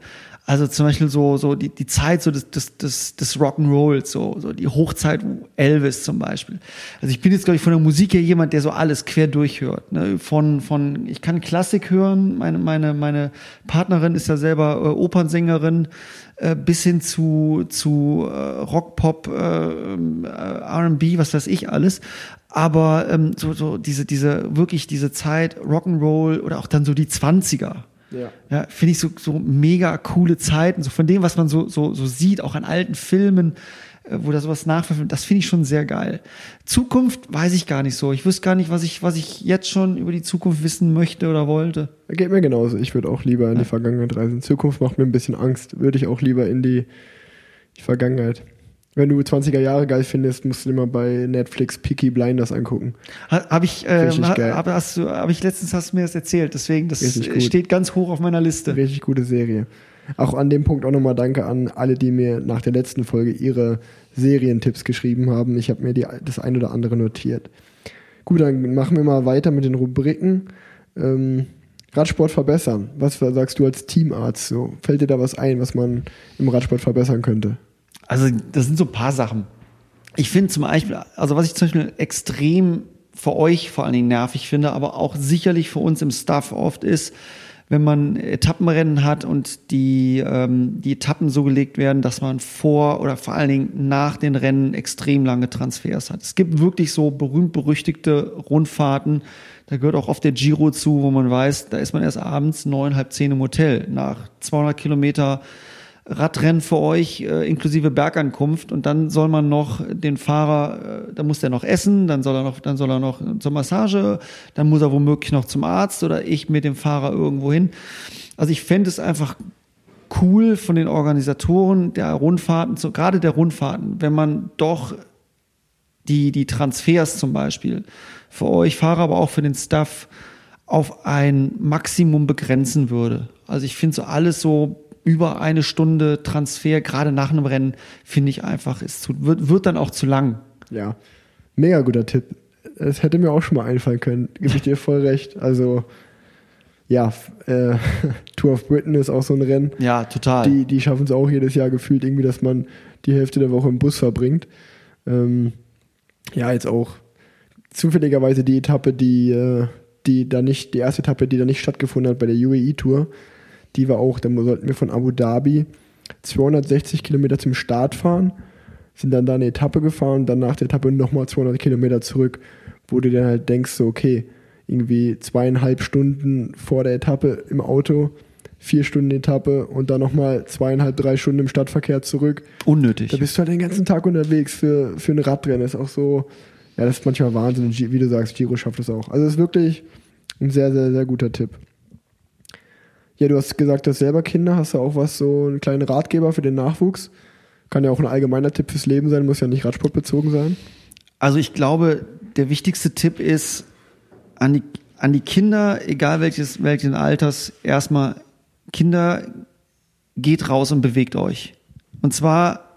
Also zum Beispiel so, so die, die Zeit so des, des, des, des Rock'n'Rolls, so, so die Hochzeit Elvis zum Beispiel. Also ich bin jetzt, glaube ich, von der Musik her jemand, der so alles quer durchhört. Ne? Von, von, ich kann Klassik hören, meine, meine, meine Partnerin ist ja selber äh, Opernsängerin, äh, bis hin zu, zu äh, Rock, Pop, äh, äh, R&B, was weiß ich alles. Aber ähm, so, so diese, diese, wirklich diese Zeit, Rock'n'Roll oder auch dann so die 20er. Ja. Ja, finde ich so, so mega coole Zeiten, so von dem, was man so, so, so sieht, auch an alten Filmen, äh, wo da sowas nachverfilmt, das finde ich schon sehr geil. Zukunft weiß ich gar nicht so. Ich wüsste gar nicht, was ich, was ich jetzt schon über die Zukunft wissen möchte oder wollte. Geht mir genauso. Ich würde auch lieber in die Vergangenheit reisen. Zukunft macht mir ein bisschen Angst. Würde ich auch lieber in die, die Vergangenheit. Wenn du 20er Jahre geil findest, musst du dir mal bei Netflix Peaky Blinders angucken. Ha- Habe ich, äh, hab, hast du, hab ich letztens hast du mir das erzählt, deswegen das steht ganz hoch auf meiner Liste. Richtig gute Serie. Auch an dem Punkt auch nochmal Danke an alle, die mir nach der letzten Folge ihre Serientipps geschrieben haben. Ich habe mir die, das ein oder andere notiert. Gut, dann machen wir mal weiter mit den Rubriken. Ähm, Radsport verbessern. Was sagst du als Teamarzt? So, fällt dir da was ein, was man im Radsport verbessern könnte? Also, das sind so ein paar Sachen. Ich finde zum Beispiel, also was ich zum Beispiel extrem für euch vor allen Dingen nervig finde, aber auch sicherlich für uns im Staff oft ist, wenn man Etappenrennen hat und die, ähm, die Etappen so gelegt werden, dass man vor oder vor allen Dingen nach den Rennen extrem lange Transfers hat. Es gibt wirklich so berühmt-berüchtigte Rundfahrten, da gehört auch oft der Giro zu, wo man weiß, da ist man erst abends neun, halb zehn im Hotel. Nach 200 Kilometer Radrennen für euch äh, inklusive Bergankunft und dann soll man noch den Fahrer, äh, dann muss der noch essen, dann soll er noch, dann soll er noch zur Massage, dann muss er womöglich noch zum Arzt oder ich mit dem Fahrer irgendwo hin. Also ich fände es einfach cool von den Organisatoren der Rundfahrten, so, gerade der Rundfahrten, wenn man doch die, die Transfers zum Beispiel für euch Fahrer, aber auch für den Staff auf ein Maximum begrenzen würde. Also ich finde so alles so über eine Stunde Transfer, gerade nach einem Rennen, finde ich einfach, ist zu, wird, wird dann auch zu lang. Ja, mega guter Tipp. Es hätte mir auch schon mal einfallen können, gebe ich dir voll recht. Also, ja, äh, Tour of Britain ist auch so ein Rennen. Ja, total. Die, die schaffen es auch jedes Jahr gefühlt irgendwie, dass man die Hälfte der Woche im Bus verbringt. Ähm, ja, jetzt auch zufälligerweise die Etappe, die, äh, die da nicht, die erste Etappe, die da nicht stattgefunden hat bei der UAE Tour, die war auch, da sollten wir von Abu Dhabi 260 Kilometer zum Start fahren, sind dann da eine Etappe gefahren, dann nach der Etappe nochmal 200 Kilometer zurück, wo du dann halt denkst, so, okay, irgendwie zweieinhalb Stunden vor der Etappe im Auto, vier Stunden Etappe und dann nochmal zweieinhalb, drei Stunden im Stadtverkehr zurück. Unnötig. Da bist du halt den ganzen Tag unterwegs für, für ein Radrennen. Das ist auch so, ja, das ist manchmal Wahnsinn. Wie du sagst, Giro schafft das auch. Also es ist wirklich ein sehr, sehr, sehr guter Tipp. Ja, du hast gesagt, du hast selber Kinder. Hast du auch was, so einen kleinen Ratgeber für den Nachwuchs? Kann ja auch ein allgemeiner Tipp fürs Leben sein, muss ja nicht radsportbezogen sein. Also ich glaube, der wichtigste Tipp ist an die, an die Kinder, egal welches, welchen Alters, erstmal Kinder, geht raus und bewegt euch. Und zwar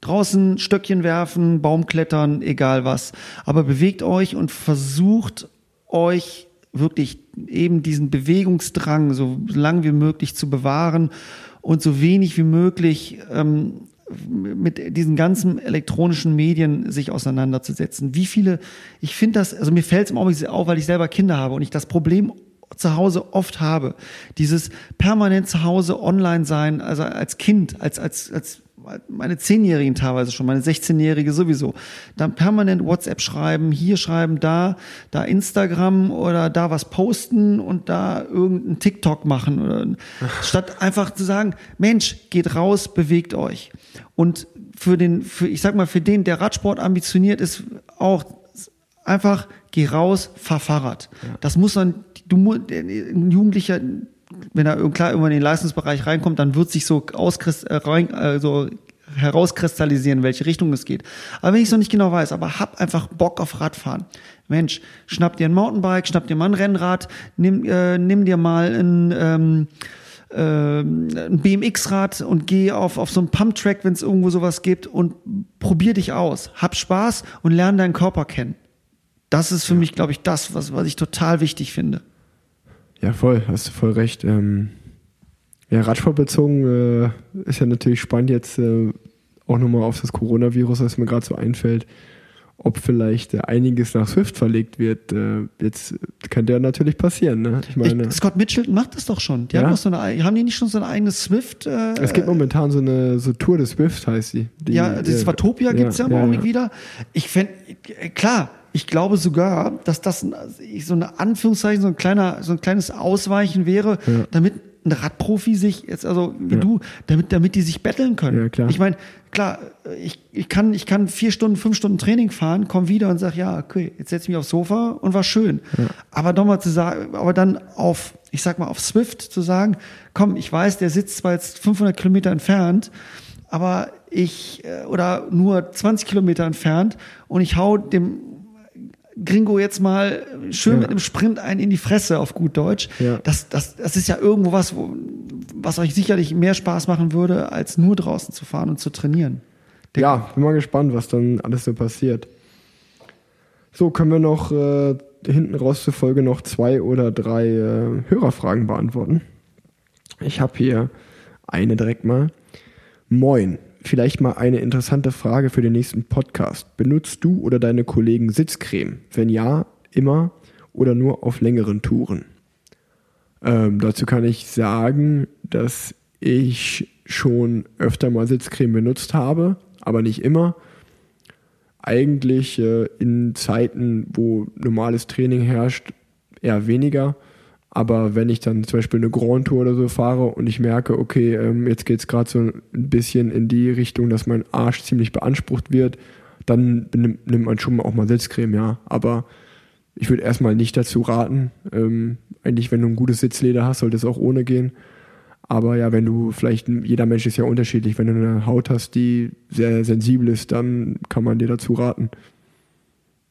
draußen Stöckchen werfen, Baum klettern, egal was. Aber bewegt euch und versucht euch wirklich eben diesen Bewegungsdrang so lang wie möglich zu bewahren und so wenig wie möglich ähm, mit diesen ganzen elektronischen Medien sich auseinanderzusetzen. Wie viele, ich finde das, also mir fällt es im Augenblick auf, weil ich selber Kinder habe und ich das Problem zu Hause oft habe. Dieses permanent zu Hause online sein, also als Kind, als, als, als meine Zehnjährigen teilweise schon, meine 16-Jährige sowieso, dann permanent WhatsApp schreiben, hier schreiben, da, da Instagram oder da was posten und da irgendein TikTok machen oder statt einfach zu sagen, Mensch, geht raus, bewegt euch. Und für den, für, ich sag mal, für den, der Radsport ambitioniert ist, auch einfach geh raus, fahr Fahrrad. Ja. Das muss dann, du, ein Jugendlicher, wenn er klar irgendwann in den Leistungsbereich reinkommt, dann wird sich so, auskrist, äh, rein, äh, so herauskristallisieren, in welche Richtung es geht. Aber wenn ich es noch nicht genau weiß, aber hab einfach Bock auf Radfahren. Mensch, schnapp dir ein Mountainbike, schnapp dir mal ein Rennrad, nimm, äh, nimm dir mal ein, ähm, äh, ein BMX-Rad und geh auf, auf so einen Pump-Track, wenn es irgendwo sowas gibt und probier dich aus. Hab Spaß und lerne deinen Körper kennen. Das ist für mich, glaube ich, das, was, was ich total wichtig finde. Ja, voll, hast du voll recht. Ähm, ja, Radsportbezogen äh, ist ja natürlich spannend jetzt äh, auch nochmal auf das Coronavirus, was mir gerade so einfällt, ob vielleicht äh, einiges nach Swift verlegt wird. Äh, jetzt kann der natürlich passieren. Ne? Ich meine, ich, Scott Mitchell macht das doch schon. Die ja? haben, doch so eine, haben die nicht schon so ein eigenes Swift? Äh, es gibt momentan so eine so Tour des Swift, heißt sie. Die, ja, das äh, Watopia gibt es ja im ja, Augenblick ja. wieder. Ich fände, äh, klar, ich glaube sogar, dass das so eine Anführungszeichen, so ein kleiner, so ein kleines Ausweichen wäre, ja. damit ein Radprofi sich jetzt, also wie ja. du, damit, damit die sich betteln können. Ja, klar. Ich meine, klar, ich, ich, kann, ich kann vier Stunden, fünf Stunden Training fahren, komm wieder und sag, ja, okay, jetzt setz ich mich aufs Sofa und war schön. Ja. Aber doch mal zu sagen, aber dann auf, ich sag mal, auf Swift zu sagen, komm, ich weiß, der sitzt zwar jetzt 500 Kilometer entfernt, aber ich, äh, oder nur 20 Kilometer entfernt und ich hau dem Gringo jetzt mal schön ja. mit einem Sprint ein in die Fresse auf gut Deutsch. Ja. Das, das, das ist ja irgendwo was, wo, was euch sicherlich mehr Spaß machen würde, als nur draußen zu fahren und zu trainieren. Der ja, bin mal gespannt, was dann alles so passiert. So, können wir noch äh, hinten raus zur Folge noch zwei oder drei äh, Hörerfragen beantworten. Ich habe hier eine direkt mal. Moin. Vielleicht mal eine interessante Frage für den nächsten Podcast. Benutzt du oder deine Kollegen Sitzcreme? Wenn ja, immer oder nur auf längeren Touren? Ähm, dazu kann ich sagen, dass ich schon öfter mal Sitzcreme benutzt habe, aber nicht immer. Eigentlich äh, in Zeiten, wo normales Training herrscht, eher weniger. Aber wenn ich dann zum Beispiel eine Grand Tour oder so fahre und ich merke, okay, ähm, jetzt geht es gerade so ein bisschen in die Richtung, dass mein Arsch ziemlich beansprucht wird, dann nimmt, nimmt man schon auch mal Sitzcreme, ja. Aber ich würde erstmal nicht dazu raten. Ähm, eigentlich, wenn du ein gutes Sitzleder hast, sollte es auch ohne gehen. Aber ja, wenn du vielleicht, jeder Mensch ist ja unterschiedlich, wenn du eine Haut hast, die sehr sensibel ist, dann kann man dir dazu raten.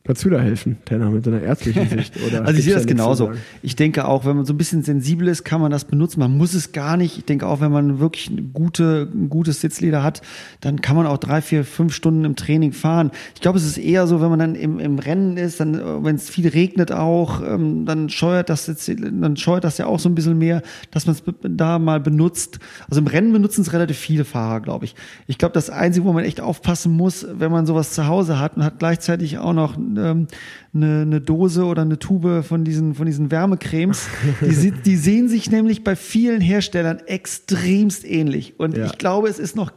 Kannst du da helfen, Tenner, mit deiner ärztlichen Sicht? Also ich sehe das genauso. Ich denke auch, wenn man so ein bisschen sensibel ist, kann man das benutzen. Man muss es gar nicht. Ich denke auch, wenn man wirklich eine gute, ein gutes Sitzleder hat, dann kann man auch drei, vier, fünf Stunden im Training fahren. Ich glaube, es ist eher so, wenn man dann im, im Rennen ist, dann, wenn es viel regnet auch, ähm, dann scheuert das jetzt, dann scheuert das ja auch so ein bisschen mehr, dass man es da mal benutzt. Also im Rennen benutzen es relativ viele Fahrer, glaube ich. Ich glaube, das Einzige, wo man echt aufpassen muss, wenn man sowas zu Hause hat und hat gleichzeitig auch noch ähm, eine, eine Dose oder eine Tube von diesen, von diesen Wärmecremes. Die, die sehen sich nämlich bei vielen Herstellern extremst ähnlich. Und ja. ich glaube, es ist noch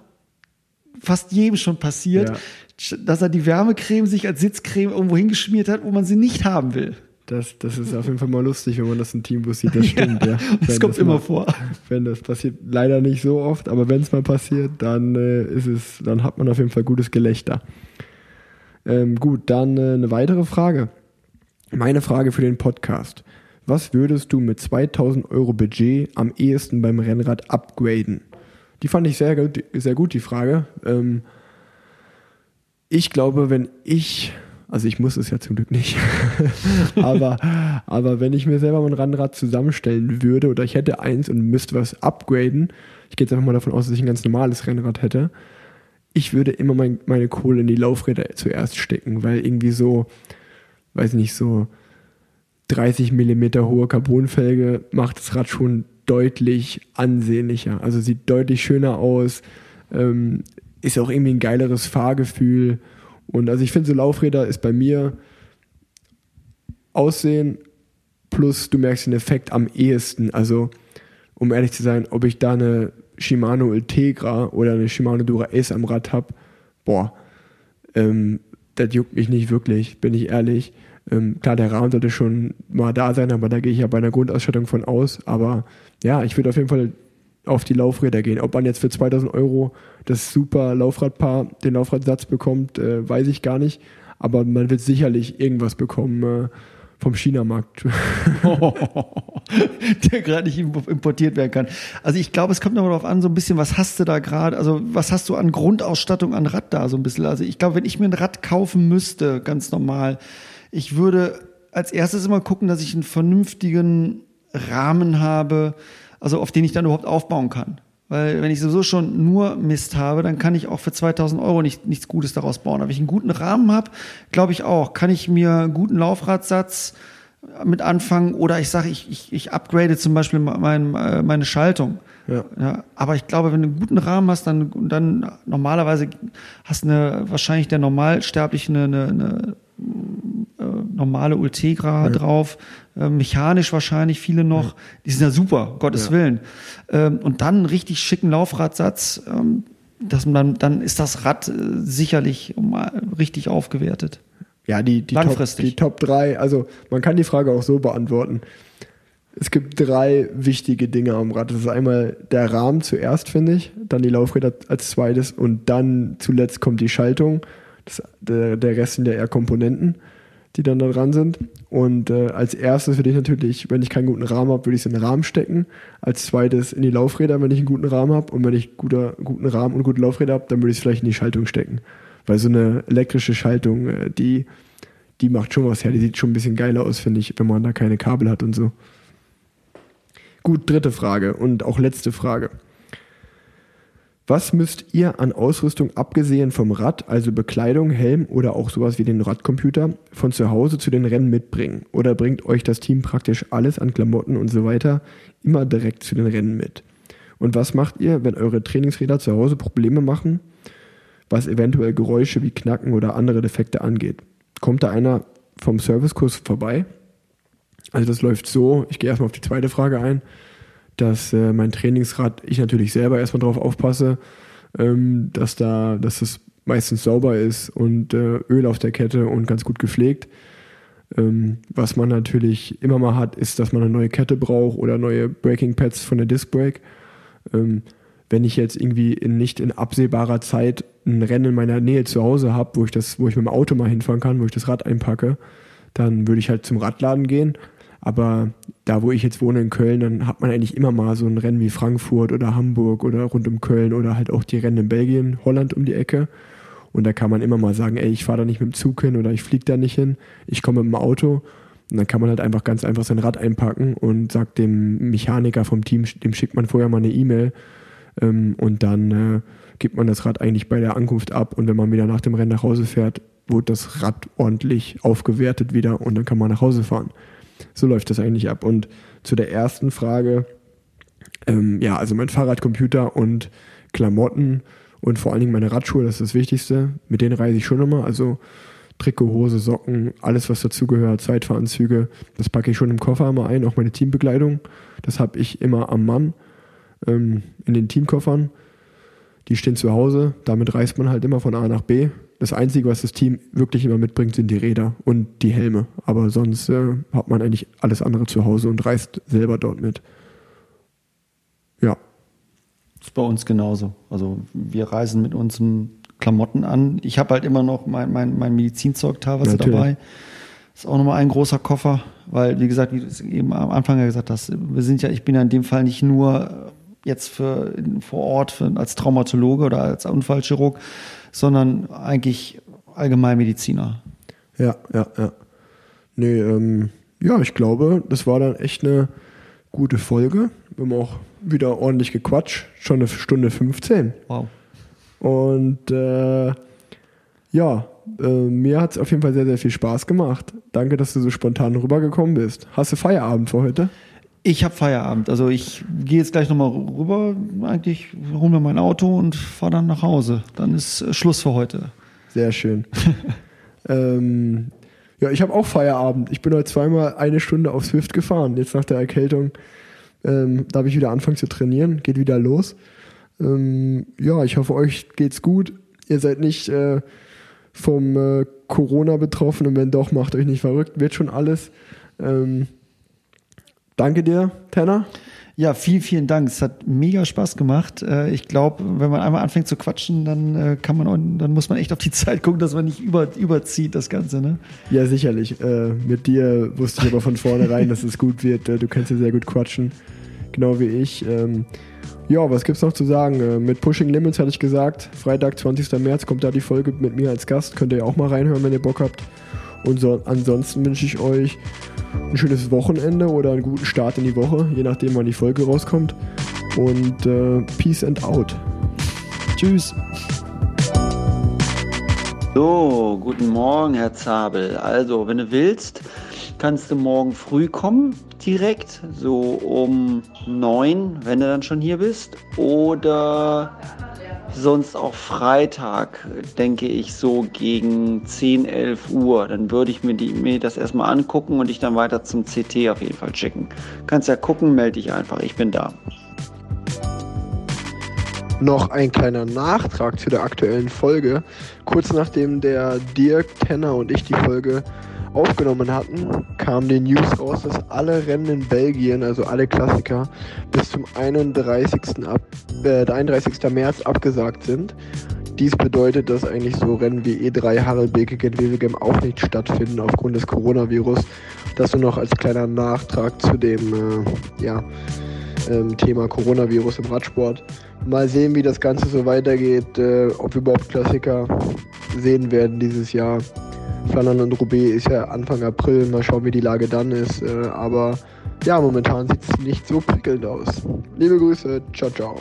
fast jedem schon passiert, ja. dass er die Wärmecreme sich als Sitzcreme irgendwo hingeschmiert hat, wo man sie nicht haben will. Das, das ist auf jeden Fall mal lustig, wenn man das im Teambus sieht. Das stimmt, ja. ja. Das kommt das immer mal, vor. Wenn das passiert, leider nicht so oft, aber wenn es mal passiert, dann äh, ist es, dann hat man auf jeden Fall gutes Gelächter. Ähm, gut, dann äh, eine weitere Frage. Meine Frage für den Podcast. Was würdest du mit 2000 Euro Budget am ehesten beim Rennrad upgraden? Die fand ich sehr gut, sehr gut die Frage. Ähm, ich glaube, wenn ich, also ich muss es ja zum Glück nicht, aber, aber wenn ich mir selber mein Rennrad zusammenstellen würde oder ich hätte eins und müsste was upgraden, ich gehe jetzt einfach mal davon aus, dass ich ein ganz normales Rennrad hätte, ich würde immer mein, meine Kohle in die Laufräder zuerst stecken, weil irgendwie so, weiß nicht, so 30 mm hohe Carbonfelge macht das Rad schon deutlich ansehnlicher. Also sieht deutlich schöner aus, ähm, ist auch irgendwie ein geileres Fahrgefühl. Und also ich finde, so Laufräder ist bei mir Aussehen plus du merkst den Effekt am ehesten. Also um ehrlich zu sein, ob ich da eine Shimano Ultegra oder eine Shimano Dura Ace am Rad habe, boah, ähm, das juckt mich nicht wirklich, bin ich ehrlich. Ähm, klar, der Rahmen sollte schon mal da sein, aber da gehe ich ja bei einer Grundausstattung von aus. Aber ja, ich würde auf jeden Fall auf die Laufräder gehen. Ob man jetzt für 2000 Euro das super Laufradpaar, den Laufradsatz bekommt, äh, weiß ich gar nicht. Aber man wird sicherlich irgendwas bekommen, äh, vom China-Markt. der gerade nicht importiert werden kann. Also ich glaube, es kommt noch darauf an, so ein bisschen, was hast du da gerade, also was hast du an Grundausstattung an Rad da so ein bisschen. Also ich glaube, wenn ich mir ein Rad kaufen müsste, ganz normal, ich würde als erstes immer gucken, dass ich einen vernünftigen Rahmen habe, also auf den ich dann überhaupt aufbauen kann. Weil wenn ich sowieso schon nur Mist habe, dann kann ich auch für 2000 Euro nicht, nichts Gutes daraus bauen. Aber wenn ich einen guten Rahmen habe, glaube ich auch, kann ich mir einen guten Laufradsatz mit anfangen oder ich sage, ich, ich, ich upgrade zum Beispiel mein, meine Schaltung. Ja. ja. aber ich glaube, wenn du einen guten Rahmen hast, dann, dann normalerweise hast eine wahrscheinlich der Normalsterbliche eine, eine, eine äh, normale Ultegra ja. drauf, äh, mechanisch wahrscheinlich viele noch. Die sind ja super, Gottes ja. Willen. Ähm, und dann einen richtig schicken Laufradsatz, ähm, dass man dann, dann ist das Rad äh, sicherlich richtig aufgewertet. Ja, die, die, Langfristig. Top, die Top 3, also man kann die Frage auch so beantworten. Es gibt drei wichtige Dinge am Rad. Das ist einmal der Rahmen zuerst, finde ich, dann die Laufräder als zweites und dann zuletzt kommt die Schaltung. Das, der, der Rest sind ja eher Komponenten, die dann da dran sind. Und äh, als erstes würde ich natürlich, wenn ich keinen guten Rahmen habe, würde ich es in den Rahmen stecken. Als zweites in die Laufräder, wenn ich einen guten Rahmen habe. Und wenn ich guter, guten Rahmen und gute Laufräder habe, dann würde ich es vielleicht in die Schaltung stecken. Weil so eine elektrische Schaltung, äh, die, die macht schon was her. Die sieht schon ein bisschen geiler aus, finde ich, wenn man da keine Kabel hat und so. Gut, dritte Frage und auch letzte Frage. Was müsst ihr an Ausrüstung abgesehen vom Rad, also Bekleidung, Helm oder auch sowas wie den Radcomputer, von zu Hause zu den Rennen mitbringen? Oder bringt euch das Team praktisch alles an Klamotten und so weiter immer direkt zu den Rennen mit? Und was macht ihr, wenn eure Trainingsräder zu Hause Probleme machen, was eventuell Geräusche wie Knacken oder andere Defekte angeht? Kommt da einer vom Servicekurs vorbei? Also das läuft so, ich gehe erstmal auf die zweite Frage ein, dass äh, mein Trainingsrad, ich natürlich selber erstmal drauf aufpasse, ähm, dass da, dass es meistens sauber ist und äh, Öl auf der Kette und ganz gut gepflegt. Ähm, was man natürlich immer mal hat, ist, dass man eine neue Kette braucht oder neue Braking Pads von der Disc Brake. Ähm, wenn ich jetzt irgendwie in, nicht in absehbarer Zeit ein Rennen in meiner Nähe zu Hause habe, wo ich das, wo ich mit dem Auto mal hinfahren kann, wo ich das Rad einpacke, dann würde ich halt zum Radladen gehen. Aber da, wo ich jetzt wohne in Köln, dann hat man eigentlich immer mal so ein Rennen wie Frankfurt oder Hamburg oder rund um Köln oder halt auch die Rennen in Belgien, Holland um die Ecke. Und da kann man immer mal sagen, ey, ich fahre da nicht mit dem Zug hin oder ich fliege da nicht hin, ich komme mit dem Auto. Und dann kann man halt einfach ganz einfach sein Rad einpacken und sagt dem Mechaniker vom Team, dem schickt man vorher mal eine E-Mail ähm, und dann äh, gibt man das Rad eigentlich bei der Ankunft ab und wenn man wieder nach dem Rennen nach Hause fährt, wird das Rad ordentlich aufgewertet wieder und dann kann man nach Hause fahren. So läuft das eigentlich ab. Und zu der ersten Frage, ähm, ja, also mein Fahrradcomputer und Klamotten und vor allen Dingen meine Radschuhe, das ist das Wichtigste. Mit denen reise ich schon immer. Also Trikot, Hose, Socken, alles was dazugehört, Zeitfahranzüge, das packe ich schon im Koffer immer ein, auch meine Teambekleidung. Das habe ich immer am Mann ähm, in den Teamkoffern. Die stehen zu Hause, damit reist man halt immer von A nach B. Das Einzige, was das Team wirklich immer mitbringt, sind die Räder und die Helme. Aber sonst äh, hat man eigentlich alles andere zu Hause und reist selber dort mit. Ja. Das ist bei uns genauso. Also wir reisen mit unseren Klamotten an. Ich habe halt immer noch mein, mein, mein Medizinzeug teilweise Natürlich. dabei. Das ist auch nochmal ein großer Koffer, weil, wie gesagt, wie du es eben am Anfang ja gesagt hast, wir sind ja, ich bin ja in dem Fall nicht nur jetzt für vor Ort für, als Traumatologe oder als Unfallchirurg, sondern eigentlich Allgemeinmediziner. Ja, ja, ja. Nee, ähm, ja, ich glaube, das war dann echt eine gute Folge. Wir haben auch wieder ordentlich gequatscht. Schon eine Stunde 15. Wow. Und äh, ja, äh, mir hat es auf jeden Fall sehr, sehr viel Spaß gemacht. Danke, dass du so spontan rübergekommen bist. Hast du Feierabend für heute? Ich habe Feierabend. Also ich gehe jetzt gleich nochmal rüber. Eigentlich hole mir mein Auto und fahre dann nach Hause. Dann ist äh, Schluss für heute. Sehr schön. ähm, ja, ich habe auch Feierabend. Ich bin heute zweimal eine Stunde auf Swift gefahren. Jetzt nach der Erkältung ähm, darf ich wieder anfangen zu trainieren. Geht wieder los. Ähm, ja, ich hoffe, euch geht's gut. Ihr seid nicht äh, vom äh, Corona betroffen und wenn doch, macht euch nicht verrückt. Wird schon alles. Ähm, Danke dir, Tanner. Ja, vielen, vielen Dank. Es hat mega Spaß gemacht. Äh, ich glaube, wenn man einmal anfängt zu quatschen, dann äh, kann man, dann muss man echt auf die Zeit gucken, dass man nicht über, überzieht das Ganze, ne? Ja, sicherlich. Äh, mit dir wusste ich aber von vornherein, dass es gut wird. Du kannst ja sehr gut quatschen, genau wie ich. Ähm, ja, was gibt's noch zu sagen? Mit Pushing Limits hatte ich gesagt, Freitag, 20. März kommt da die Folge mit mir als Gast. Könnt ihr ja auch mal reinhören, wenn ihr Bock habt. Und so, ansonsten wünsche ich euch ein schönes Wochenende oder einen guten Start in die Woche, je nachdem, wann die Folge rauskommt. Und äh, Peace and out. Tschüss. So, guten Morgen, Herr Zabel. Also, wenn du willst, kannst du morgen früh kommen, direkt, so um neun, wenn du dann schon hier bist. Oder sonst auch Freitag, denke ich, so gegen 10, 11 Uhr. Dann würde ich mir, die, mir das erstmal angucken und dich dann weiter zum CT auf jeden Fall schicken. Kannst ja gucken, melde dich einfach, ich bin da. Noch ein kleiner Nachtrag zu der aktuellen Folge. Kurz nachdem der Dirk, Tenner und ich die Folge aufgenommen hatten, kam die News raus, dass alle Rennen in Belgien, also alle Klassiker, bis zum 31. Ab, äh, 31. März abgesagt sind. Dies bedeutet, dass eigentlich so Rennen wie E3, Harelbeke, Gent auch nicht stattfinden aufgrund des Coronavirus. Das nur noch als kleiner Nachtrag zu dem äh, ja, ähm, Thema Coronavirus im Radsport. Mal sehen, wie das Ganze so weitergeht, äh, ob wir überhaupt Klassiker sehen werden dieses Jahr. Flandern und Roubaix ist ja Anfang April. Mal schauen, wie die Lage dann ist. Äh, aber ja, momentan sieht es nicht so prickelnd aus. Liebe Grüße. Ciao, ciao.